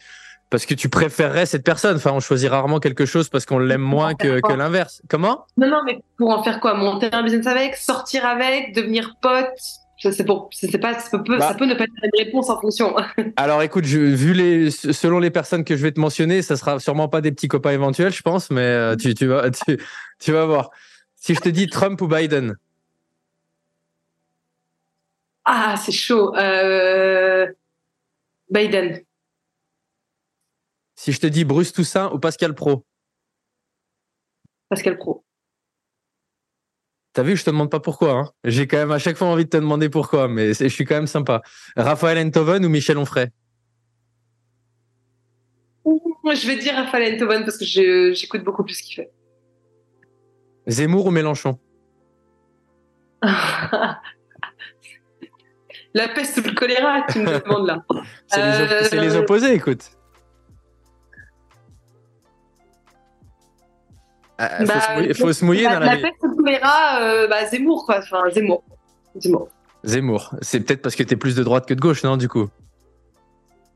parce que tu préférerais cette personne. Enfin, on choisit rarement quelque chose parce qu'on l'aime moins que, que l'inverse. Comment? Non, non, mais pour en faire quoi? Monter un business avec, sortir avec, devenir pote c'est pour, c'est pas, ça peut, bah. ça peut ne pas être une réponse en fonction. Alors, écoute, je, vu les, selon les personnes que je vais te mentionner, ça sera sûrement pas des petits copains éventuels, je pense, mais euh, tu, tu vas, tu, tu vas voir. Si je te dis Trump ou Biden? Ah, c'est chaud. Euh, Biden. Si je te dis Bruce Toussaint ou Pascal Pro? Pascal Pro. T'as vu, je te demande pas pourquoi. Hein. J'ai quand même à chaque fois envie de te demander pourquoi, mais je suis quand même sympa. Raphaël Enthoven ou Michel Onfray? Je vais dire Raphaël Enthoven parce que j'écoute beaucoup plus ce qu'il fait. Zemmour ou Mélenchon? La peste ou le choléra, tu me demandes là. C'est les, opposés, écoute. Il bah, faut, se mouiller, dans la, la le choléra, euh, bah, Zemmour, quoi. Enfin, Zemmour. Zemmour. Zemmour. C'est peut-être parce que tu es plus de droite que de gauche, non, du coup?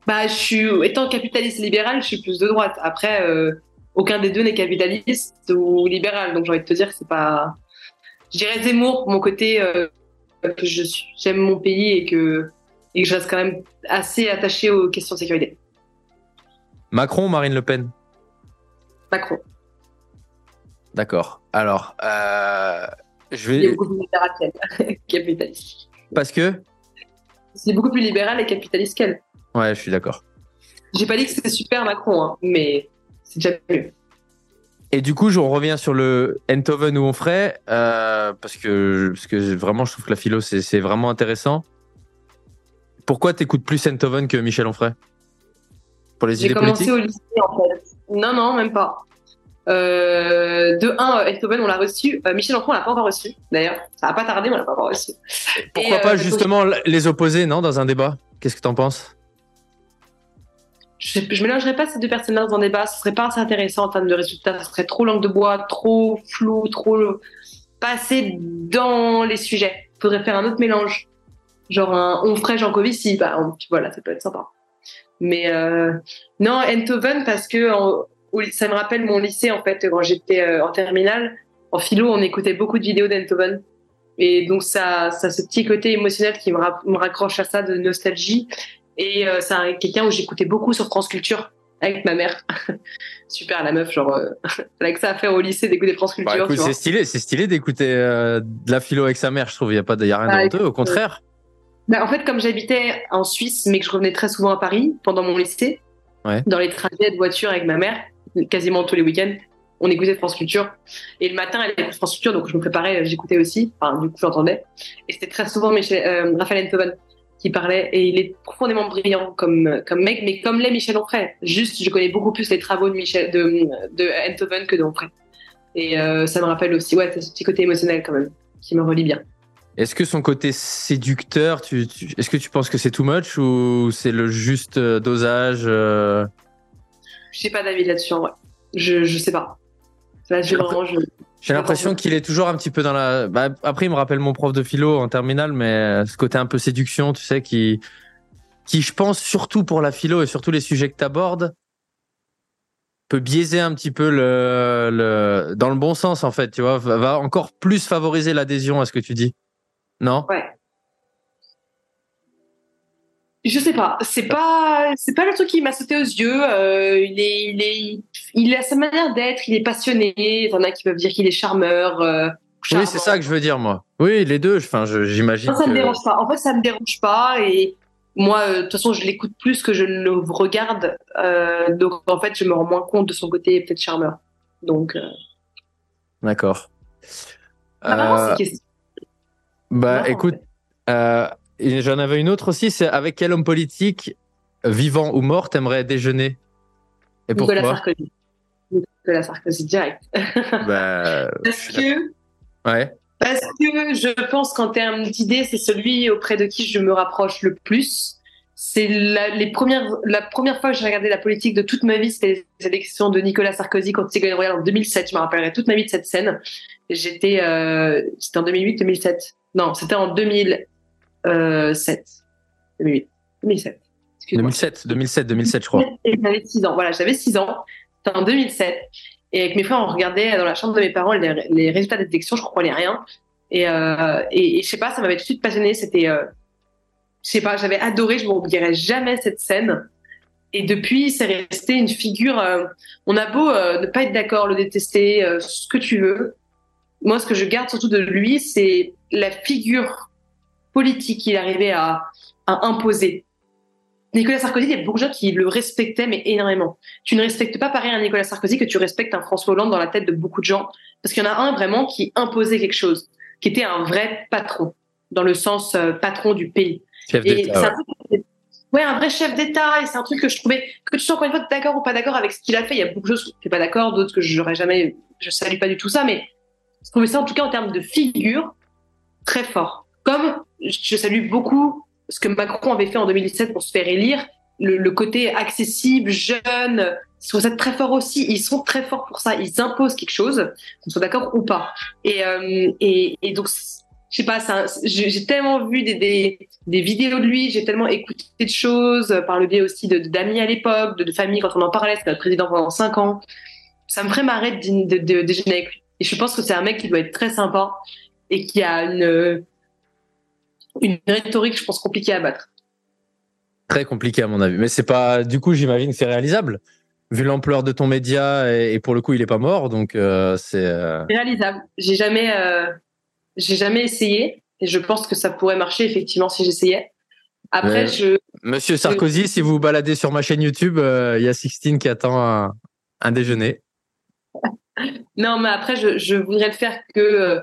Bah, je suis, étant capitaliste libéral, je suis plus de droite. Après, euh, aucun des deux n'est capitaliste ou libéral, donc j'ai envie de te dire que c'est pas. Je dirais Zemmour pour mon côté euh, que j'aime mon pays et que et que je reste quand même assez attaché aux questions de sécurité. Macron ou Marine Le Pen? Macron. D'accord. Alors, euh, je vais. Il est beaucoup plus libéral qu'elle, capitaliste. Parce que C'est beaucoup plus libéral et capitaliste qu'elle. Ouais, je suis d'accord. J'ai pas dit que c'était super Macron, hein, mais c'est déjà mieux. Et du coup, je reviens sur le Enthoven ou Onfray, euh, parce, que, parce que vraiment, je trouve que la philo, c'est vraiment intéressant. Pourquoi t'écoutes plus Enthoven que Michel Onfray? Pour les idées politiques? J'ai commencé au lycée, en fait. Non, non, même pas. Euh, de un, Enthoven, on l'a reçu. Euh, Michel Onfray, on l'a pas encore reçu. D'ailleurs, ça n'a pas tardé, mais on l'a pas encore reçu. Pourquoi pas justement les opposer, non, dans un débat? Qu'est-ce que t'en penses? Je, je mélangerais pas ces deux personnages dans un débat, ce serait pas assez intéressant en termes de résultats, ce serait trop langue de bois, trop flou, trop pas assez dans les sujets. Il faudrait faire un autre mélange, genre un on ferait Jean Covici, bah voilà, ça peut être sympa. Mais euh, non, Enthoven parce que ça me rappelle mon lycée en fait quand j'étais euh, en terminale. En philo, on écoutait beaucoup de vidéos d'Enthoven. Et donc ça, ça ce petit côté émotionnel qui me, me raccroche à ça de nostalgie et euh, c'est quelqu'un où j'écoutais beaucoup sur France Culture avec ma mère. Super, la meuf, genre, euh, elle a que ça à faire au lycée d'écouter France Culture. Bah, c'est stylé, c'est stylé d'écouter euh, de la philo avec sa mère, je trouve. Il n'y a, pas y a rien bah, de honteux, au contraire. Bah, en fait, comme j'habitais en Suisse, mais que je revenais très souvent à Paris pendant mon lycée, dans les trajets de voiture avec ma mère, quasiment tous les week-ends, on écoutait France Culture. Et le matin, elle écoutait France Culture, donc je me préparais, j'écoutais aussi. Du coup, j'entendais. Et c'était très souvent Michel, Raphaël Enthoven qui parlait et il est profondément brillant comme comme mec mais comme l'est Michel Onfray juste je connais beaucoup plus les travaux de Michel de Enthoven que d'Onfray et euh, ça me rappelle aussi ouais ce petit côté émotionnel quand même qui me relie bien est-ce que son côté séducteur est-ce que tu penses que c'est too much ou c'est le juste euh, dosage euh... je sais pas d'avis là-dessus en vrai je je sais pas là, je, vraiment, je... J'ai l'impression qu'il est toujours un petit peu dans la. Bah, après, il me rappelle mon prof de philo en terminale, mais euh, ce côté un peu séduction, tu sais, qui, qui je pense, surtout pour la philo et surtout les sujets que tu abordes, peut biaiser un petit peu le, le, dans le bon sens, en fait, tu vois, va encore plus favoriser l'adhésion à ce que tu dis. Non? Ouais. Je sais pas, c'est pas, c'est pas le truc qui m'a sauté aux yeux. Euh, il est, il est, il a sa manière d'être. Il est passionné. Il y en a qui peuvent dire qu'il est charmeur. Euh, oui, c'est ça que je veux dire moi. Oui, les deux. Enfin, j'imagine. Ça, me dérange pas. En fait, ça me dérange pas et moi, euh, de toute façon, je l'écoute plus que je le regarde. donc, en fait, je me rends moins compte de son côté peut-être charmeur. Donc. D'accord. Ah, bah, écoute. J'en avais une autre aussi, c'est avec quel homme politique, vivant ou mort, t'aimerais déjeuner? Et pourquoi? Nicolas Sarkozy. Nicolas Sarkozy direct. Bah, parce que. Ouais. Parce que je pense qu'en termes d'idées, c'est celui auprès de qui je me rapproche le plus. C'est la, les premières, la première fois que j'ai regardé la politique de toute ma vie, c'était l'élection de Nicolas Sarkozy contre Ségolène Royal en 2007. Je me rappellerai toute ma vie de cette scène. J'étais, euh, c'était en 2008-2007. Non, c'était en 2000. 2007. 2007. 2007, 2007, 2007, je crois. J'avais 6 ans. Voilà, j'avais 6 ans. C'était en 2007. Et avec mes frères, on regardait dans la chambre de mes parents les, résultats des élections. Je comprenais rien. Et, euh, et, je sais pas, ça m'avait tout de suite passionné. C'était, euh, je sais pas, j'avais adoré. Je m'oublierai jamais cette scène. Et depuis, c'est resté une figure. Euh, on a beau euh, ne pas être d'accord, le détester, euh, ce que tu veux. Moi, ce que je garde surtout de lui, c'est la figure politique qu'il arrivait à, à imposer. Nicolas Sarkozy, il y a beaucoup de gens qui le respectaient, mais énormément. Tu ne respectes pas pareil un Nicolas Sarkozy que tu respectes un François Hollande dans la tête de beaucoup de gens, parce qu'il y en a un vraiment qui imposait quelque chose, qui était un vrai patron, dans le sens euh, patron du pays. Chef Et d'État, c'est ouais. un ouais, un vrai chef d'État, et c'est un truc que je trouvais, que tu sois encore une fois d'accord ou pas d'accord avec ce qu'il a fait. Il y a beaucoup de choses que je suis pas d'accord, d'autres que je n'aurais jamais, je salue pas du tout ça, mais je trouvais ça en tout cas en termes de figure très fort. Comme je salue beaucoup ce que Macron avait fait en 2017 pour se faire élire, le, le côté accessible, jeune, je trouve ça très fort aussi. Ils sont très forts pour ça. Ils imposent quelque chose, qu'on soit d'accord ou pas. Et, euh, et, et donc, je sais pas, j'ai tellement vu des, des, des vidéos de lui, j'ai tellement écouté de choses par le biais aussi de- d'amis à l'époque, de, de famille quand on en parlait, c'était notre président pendant cinq ans. Ça me ferait marrer de, de, de déjeuner avec lui. Et je pense que c'est un mec qui doit être très sympa et qui a une, une rhétorique, je pense, compliquée à battre. Très compliqué à mon avis. Mais c'est pas. Du coup, j'imagine que c'est réalisable. Vu l'ampleur de ton média et, et pour le coup, il est pas mort, donc euh, c'est. euh, réalisable. J'ai jamais, euh, j'ai jamais essayé et je pense que ça pourrait marcher effectivement si j'essayais. Après, je, Monsieur Sarkozy, si vous vous baladez sur ma chaîne YouTube, euh, il y a Sixtine qui attend un, un déjeuner. non, mais après, je, je voudrais le faire que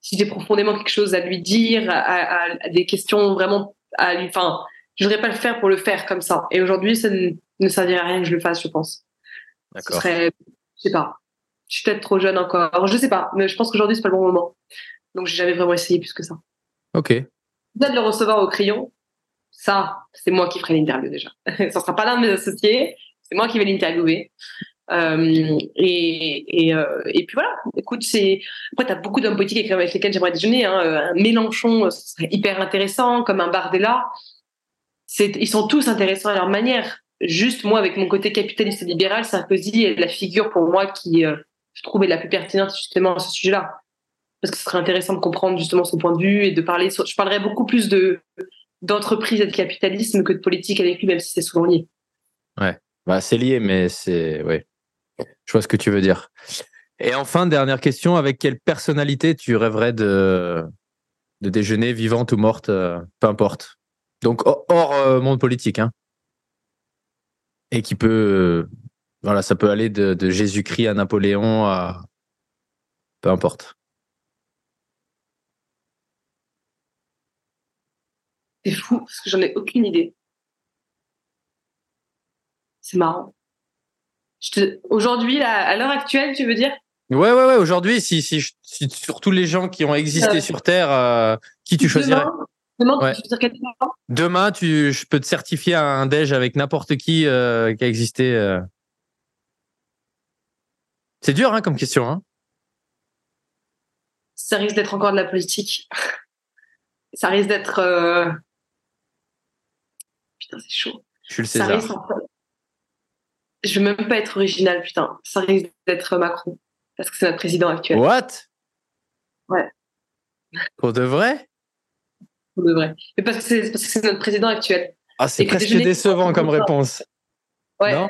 si j'ai profondément quelque chose à lui dire, à, à- à des questions vraiment à lui. Enfin, je voudrais pas le faire pour le faire comme ça. Et aujourd'hui, ça ne, ne servirait à rien que je le fasse, je pense. Ce D'accord. serait, je sais pas. Je suis peut-être trop jeune encore. Je sais pas, mais je pense qu'aujourd'hui c'est pas le bon moment. Donc j'ai jamais vraiment essayé plus que ça. Ok. Peut-être le recevoir au crayon. Ça, c'est moi qui ferai l'interview déjà. ça sera pas l'un de mes associés. C'est moi qui vais l'interviewer. Euh, et, et, euh, et puis voilà. Écoute, c'est après t'as beaucoup d'hommes politiques avec lesquels j'aimerais déjeuner. Hein. Un Mélenchon, ce serait hyper intéressant, comme un Bardella. Ils sont tous intéressants à leur manière. Juste moi, avec mon côté capitaliste et libéral, Sarkozy est la figure pour moi qui euh, je trouvais la plus pertinente justement à ce sujet-là. Parce que ce serait intéressant de comprendre justement son point de vue et de parler. Je parlerais beaucoup plus de d'entreprise et de capitalisme que de politique avec lui, même si c'est souvent lié. Bah, c'est lié, mais c'est. Ouais. Je vois ce que tu veux dire. Et enfin, dernière question avec quelle personnalité tu rêverais de, déjeuner, vivante ou morte, euh, peu importe. Donc, hors, hors, euh, monde politique. Hein. Et qui peut. euh, voilà, ça peut aller de, de Jésus-Christ à Napoléon à. Peu importe. C'est fou parce que j'en ai aucune idée. C'est marrant. Te... Aujourd'hui, à l'heure actuelle, tu veux dire? Ouais, ouais, ouais. Aujourd'hui, si, si, je- si sur tous les gens qui ont existé Euh, sur Terre, euh, qui tu choisirais? Demain, Ouais. tu Demain, tu, je peux te certifier un déj avec n'importe qui euh, qui a existé. euh. C'est dur hein, comme question. Hein Ça risque d'être encore de la politique. Ça risque d'être. Putain, c'est chaud. je suis le Ça César. risque. Je veux même pas être original, putain. Ça risque d'être Macron. Parce que c'est notre président actuel. What? Ouais. Pour de vrai? Pour de vrai. Mais parce que c'est parce que c'est notre président actuel. Ah, c'est presque décevant comme réponse. Ouais. Non?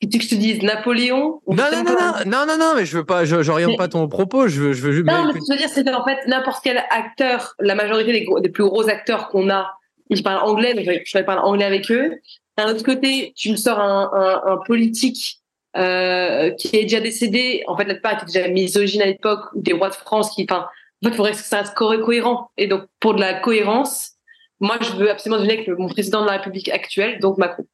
Et tu que je te dise Napoléon Non, non, non, non, non, non, non, mais je veux pas, je, j'oriente pas ton propos. Je veux, je veux juste. Non, mais- ce que je veux dire, c'est qu'en fait, n'importe quel acteur, la majorité des, gros- des plus gros acteurs qu'on a, ils parlent anglais, donc je vais parler anglais avec eux. D'un autre côté, tu me sors un, un, un politique euh, qui est déjà décédé. En fait, la plupart étaient déjà misogyne à l'époque, ou des rois de France qui, enfin, en fait, il faudrait que ça reste co- cohérent. Et donc, pour de la cohérence, moi, je veux absolument devenir avec mon président de la République actuelle, donc Macron.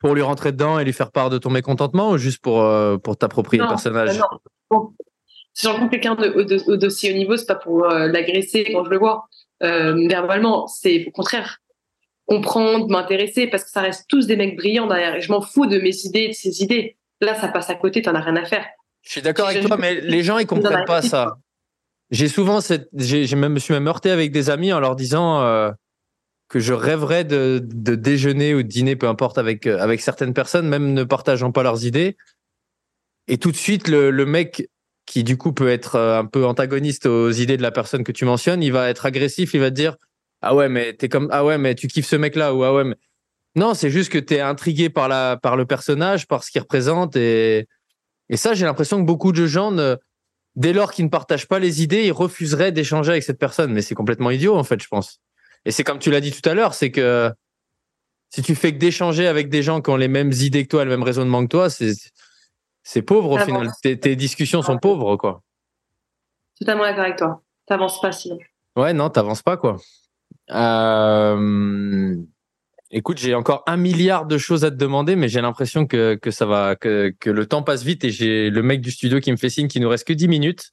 pour lui rentrer dedans et lui faire part de ton mécontentement ou juste pour, euh, pour t'approprier le personnage non. Bon. Si je rencontre quelqu'un de, de, au dossier haut niveau, c'est pas pour euh, l'agresser quand je le vois euh, verbalement, c'est au contraire comprendre, m'intéresser, parce que ça reste tous des mecs brillants derrière. Et je m'en fous de mes idées, de ses idées. Là, ça passe à côté, t'en as rien à faire. Je suis d'accord avec Je- toi, mais les gens ils comprennent pas ça. J'ai souvent cette, même, me suis même heurté avec des amis en leur disant euh, que je rêverais de, de déjeuner ou de dîner, peu importe, avec euh, avec certaines personnes, même ne partageant pas leurs idées. Et tout de suite, le, le mec qui du coup peut être euh, un peu antagoniste aux idées de la personne que tu mentionnes, il va être agressif, il va te dire ah ouais mais t'es comme ah ouais mais tu kiffes ce mec là ou ah ouais mais non c'est juste que t'es intrigué par la par le personnage, par ce qu'il représente et et ça j'ai l'impression que beaucoup de gens ne dès lors qu'il ne partage pas les idées, il refuserait d'échanger avec cette personne. Mais c'est complètement idiot, en fait, je pense. Et c'est comme tu l'as dit tout à l'heure, c'est que si tu fais que d'échanger avec des gens qui ont les mêmes idées que toi, le même raisonnement que toi, c'est, c'est pauvre au final. Tes, discussions sont pauvres, quoi. Totalement d'accord avec toi. T'avances pas sinon. Ouais, non, t'avances pas, quoi. Euh... Écoute, j'ai encore un milliard de choses à te demander, mais j'ai l'impression que, que ça va, que, que le temps passe vite et j'ai le mec du studio qui me fait signe qu'il nous reste que 10 minutes.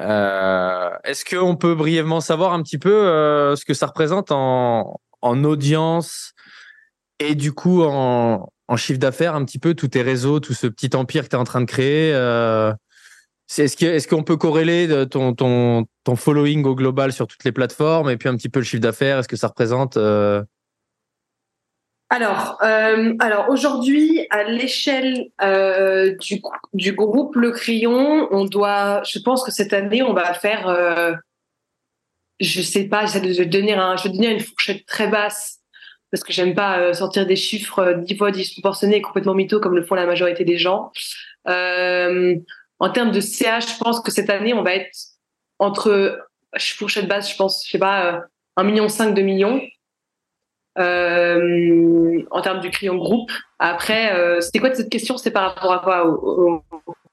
Euh, Est-ce qu'on peut brièvement savoir un petit peu euh, ce que ça représente en, en audience et du coup en, en chiffre d'affaires, un petit peu tous tes réseaux, tout ce petit empire que tu es en train de créer euh, est-ce qu'on peut corréler euh, ton, ton, ton following au global sur toutes les plateformes et puis un petit peu le chiffre d'affaires Est-ce que ça représente euh? Alors, euh, alors aujourd'hui, à l'échelle du, du, groupe Le Crayon, on doit, je pense que cette année, on va faire, je sais pas, j'essaie de donner un, je vais donner une fourchette très basse parce que j'aime pas sortir des chiffres dix fois disproportionnés et complètement mythos comme le font la majorité des gens. En termes de CH, je pense que cette année, on va être entre, fourchette base, je pense, je sais pas, 1,5 euh, million, 2 millions. Euh, en termes du crayon groupe. Après, euh, c'était quoi cette question? C'est par rapport à quoi?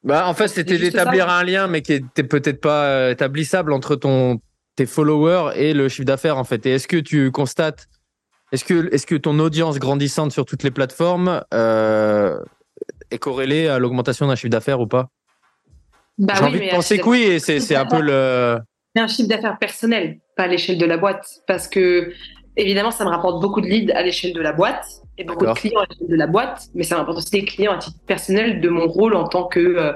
Bah, En fait, c'était d'établir un lien, mais qui était peut-être pas établissable entre ton, tes followers et le chiffre d'affaires, en fait. Et est-ce que tu constates, est-ce que, est-ce que ton audience grandissante sur toutes les plateformes est corrélée à l'augmentation d'un chiffre d'affaires ou pas? Bah J'ai envie de penser que oui, et c'est un peu le. C'est un chiffre d'affaires personnel, pas à l'échelle de la boîte. Parce que, évidemment, ça me rapporte beaucoup de leads à l'échelle de la boîte et beaucoup de clients à l'échelle de la boîte, mais ça m'apporte aussi des clients à titre personnel de mon rôle en tant que euh,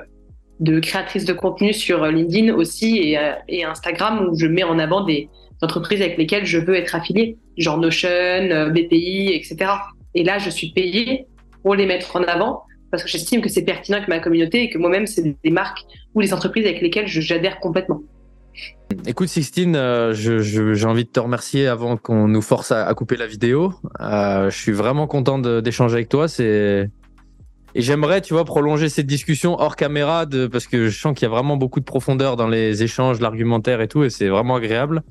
de créatrice de contenu sur LinkedIn aussi et, euh, et, Instagram où je mets en avant des entreprises avec lesquelles je veux être affiliée, genre Notion, euh, BPI, etc. Et là, je suis payée pour les mettre en avant parce que j'estime que c'est pertinent avec ma communauté et que moi-même, c'est des marques ou des entreprises avec lesquelles j'adhère complètement. Écoute, Sixtine, euh, j'ai envie de te remercier avant qu'on nous force à, couper la vidéo. Euh, je suis vraiment content d'échanger avec toi. C'est et j'aimerais, tu vois, prolonger cette discussion hors caméra parce que je sens qu'il y a vraiment beaucoup de profondeur dans les échanges, l'argumentaire et tout, et c'est vraiment agréable.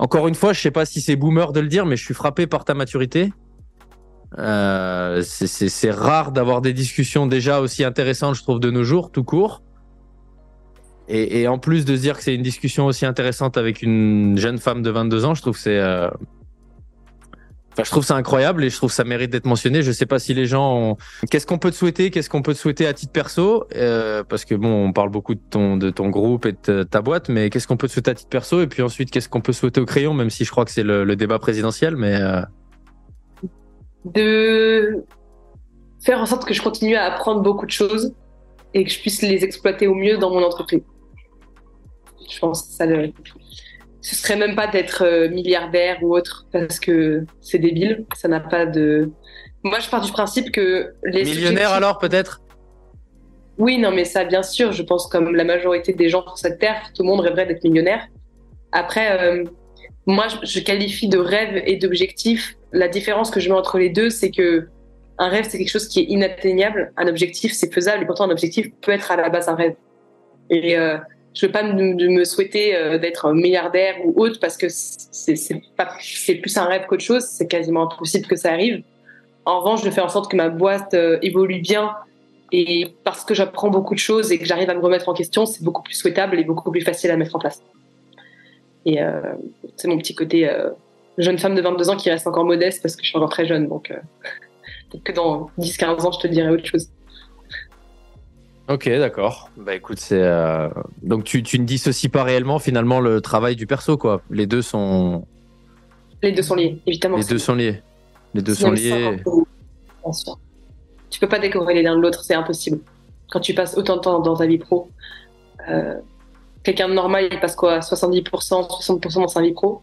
Encore une fois, je sais pas si c'est boomer de le dire, mais je suis frappé par ta maturité. Euh, c'est rare d'avoir des discussions déjà aussi intéressantes, je trouve, de nos jours, tout court. Et, et en plus de se dire que c'est une discussion aussi intéressante avec une jeune femme de 22 ans, je trouve que c'est... Euh... Enfin, je trouve ça incroyable et je trouve ça mérite d'être mentionné. Je sais pas si les gens ont... Qu'est-ce qu'on peut te souhaiter Qu'est-ce qu'on peut te souhaiter à titre perso euh, Parce que bon, on parle beaucoup de ton, de ton groupe et de ta boîte, mais qu'est-ce qu'on peut te souhaiter à titre perso Et puis ensuite, qu'est-ce qu'on peut souhaiter au crayon Même si je crois que c'est le, le, débat présidentiel, mais... Euh de faire en sorte que je continue à apprendre beaucoup de choses et que je puisse les exploiter au mieux dans mon entreprise. Je pense que ça le... ce serait même pas d'être euh, milliardaire ou autre parce que c'est débile, ça n'a pas de. Moi, je pars du principe que les millionnaires alors peut-être? Oui, non, mais ça, bien sûr, je pense comme la majorité des gens sur cette terre, tout le monde rêverait d'être millionnaire. Après, euh, moi, je qualifie de rêve et d'objectif. La différence que je mets entre les deux, c'est que un rêve, c'est quelque chose qui est inatteignable. Un objectif, c'est faisable. Et pourtant, un objectif peut être à la base un rêve. Et euh, je veux pas me, souhaiter euh, d'être milliardaire ou autre parce que c'est plus un rêve qu'autre chose. C'est quasiment impossible que ça arrive. En revanche, je fais en sorte que ma boîte euh, évolue bien et parce que j'apprends beaucoup de choses et que j'arrive à me remettre en question, c'est beaucoup plus souhaitable et beaucoup plus facile à mettre en place. Et euh, c'est mon petit côté jeune femme de 22 ans qui reste encore modeste parce que je suis encore très jeune. Donc, peut-être que dans 10-15 ans, je te dirai autre chose. Ok, d'accord. Bah écoute, c'est donc tu, tu ne dissocies pas réellement finalement le travail du perso, quoi. Les deux sont. Les deux sont liés, évidemment. Les deux sont liés. Les deux sont liés. Bien sûr. Tu peux pas décorréler l'un de l'autre, c'est impossible. Quand tu passes autant de temps dans ta vie pro, quelqu'un de normal, il passe quoi? 70%, 60% dans sa vie pro?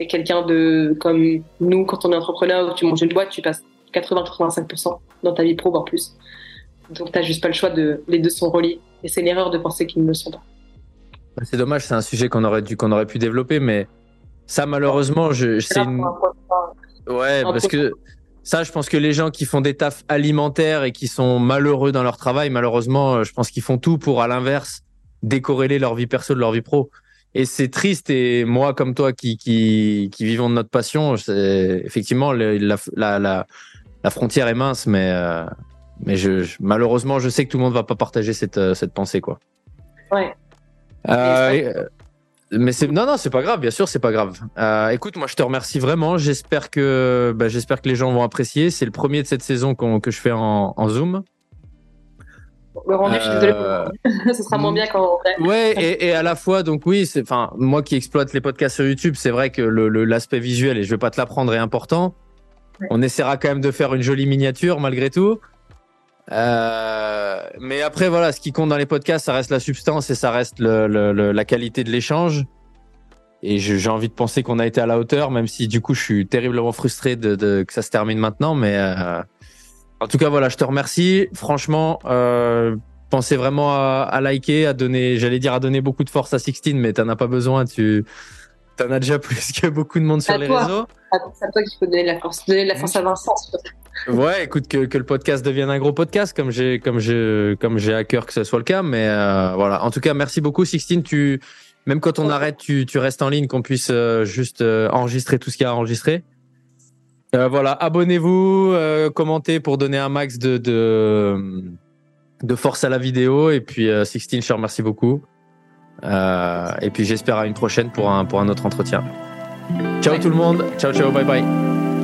Et quelqu'un de comme nous, quand on est entrepreneur ou tu montes une boîte, tu passes 80-85% dans ta vie pro, voire plus. Donc tu n'as juste pas le choix de. Les deux sont reliés. Et c'est une erreur de penser qu'ils ne le sont pas. Bah, c'est dommage, c'est un sujet qu'on aurait, dû, qu'on aurait pu développer, mais ça, malheureusement, je, c'est une. Ouais, parce que ça, je pense que les gens qui font des tafs alimentaires et qui sont malheureux dans leur travail, malheureusement, je pense qu'ils font tout pour, à l'inverse, décorréler leur vie perso de leur vie pro. Et c'est triste. Et moi, comme toi, qui, qui, qui vivons de notre passion, effectivement, la, la, la, frontière est mince, mais, euh, mais je, malheureusement, je sais que tout le monde va pas partager cette, euh, cette pensée, quoi. Ouais. Euh, mais c'est non non c'est pas grave bien sûr c'est pas grave. écoute moi je te remercie vraiment j'espère que bah, j'espère que les gens vont apprécier c'est le premier de cette saison que je fais en, en zoom. Le rendu, je suis désolée. Euh, Ce sera moins bien quand on Ouais, et, et, à la fois, donc oui, c'est, enfin, moi qui exploite les podcasts sur YouTube, c'est vrai que le, l'aspect visuel, et je vais pas te l'apprendre, est important. On essaiera quand même de faire une jolie miniature malgré tout. Euh, mais après, voilà, ce qui compte dans les podcasts, ça reste la substance et ça reste le, le, la qualité de l'échange. Et j'ai envie de penser qu'on a été à la hauteur, même si du coup, je suis terriblement frustré de, de que ça se termine maintenant. Mais euh, en tout cas, voilà, je te remercie. Franchement, euh, pensez vraiment à, liker, à donner, j'allais dire à donner beaucoup de force à Sixteen, mais t'en as pas besoin. Tu en as déjà plus que beaucoup de monde sur les réseaux. C'est à toi qu'il faut donner la force, donner la force à Vincent. Ouais, écoute que, que, le podcast devienne un gros podcast, comme j'ai comme j'ai comme j'ai à cœur que ce soit le cas. Mais euh, voilà. En tout cas, merci beaucoup, Sixteen. Tu même quand on arrête, tu, tu restes en ligne, qu'on puisse euh, juste euh, enregistrer tout ce qu'il y a à enregistrer. Voilà, abonnez-vous, commentez pour donner un max de, de, force à la vidéo. Et puis, Sixteen, je te remercie beaucoup. et puis, j'espère à une prochaine pour un, pour un autre entretien. Ciao tout le monde. Ciao, ciao, bye bye.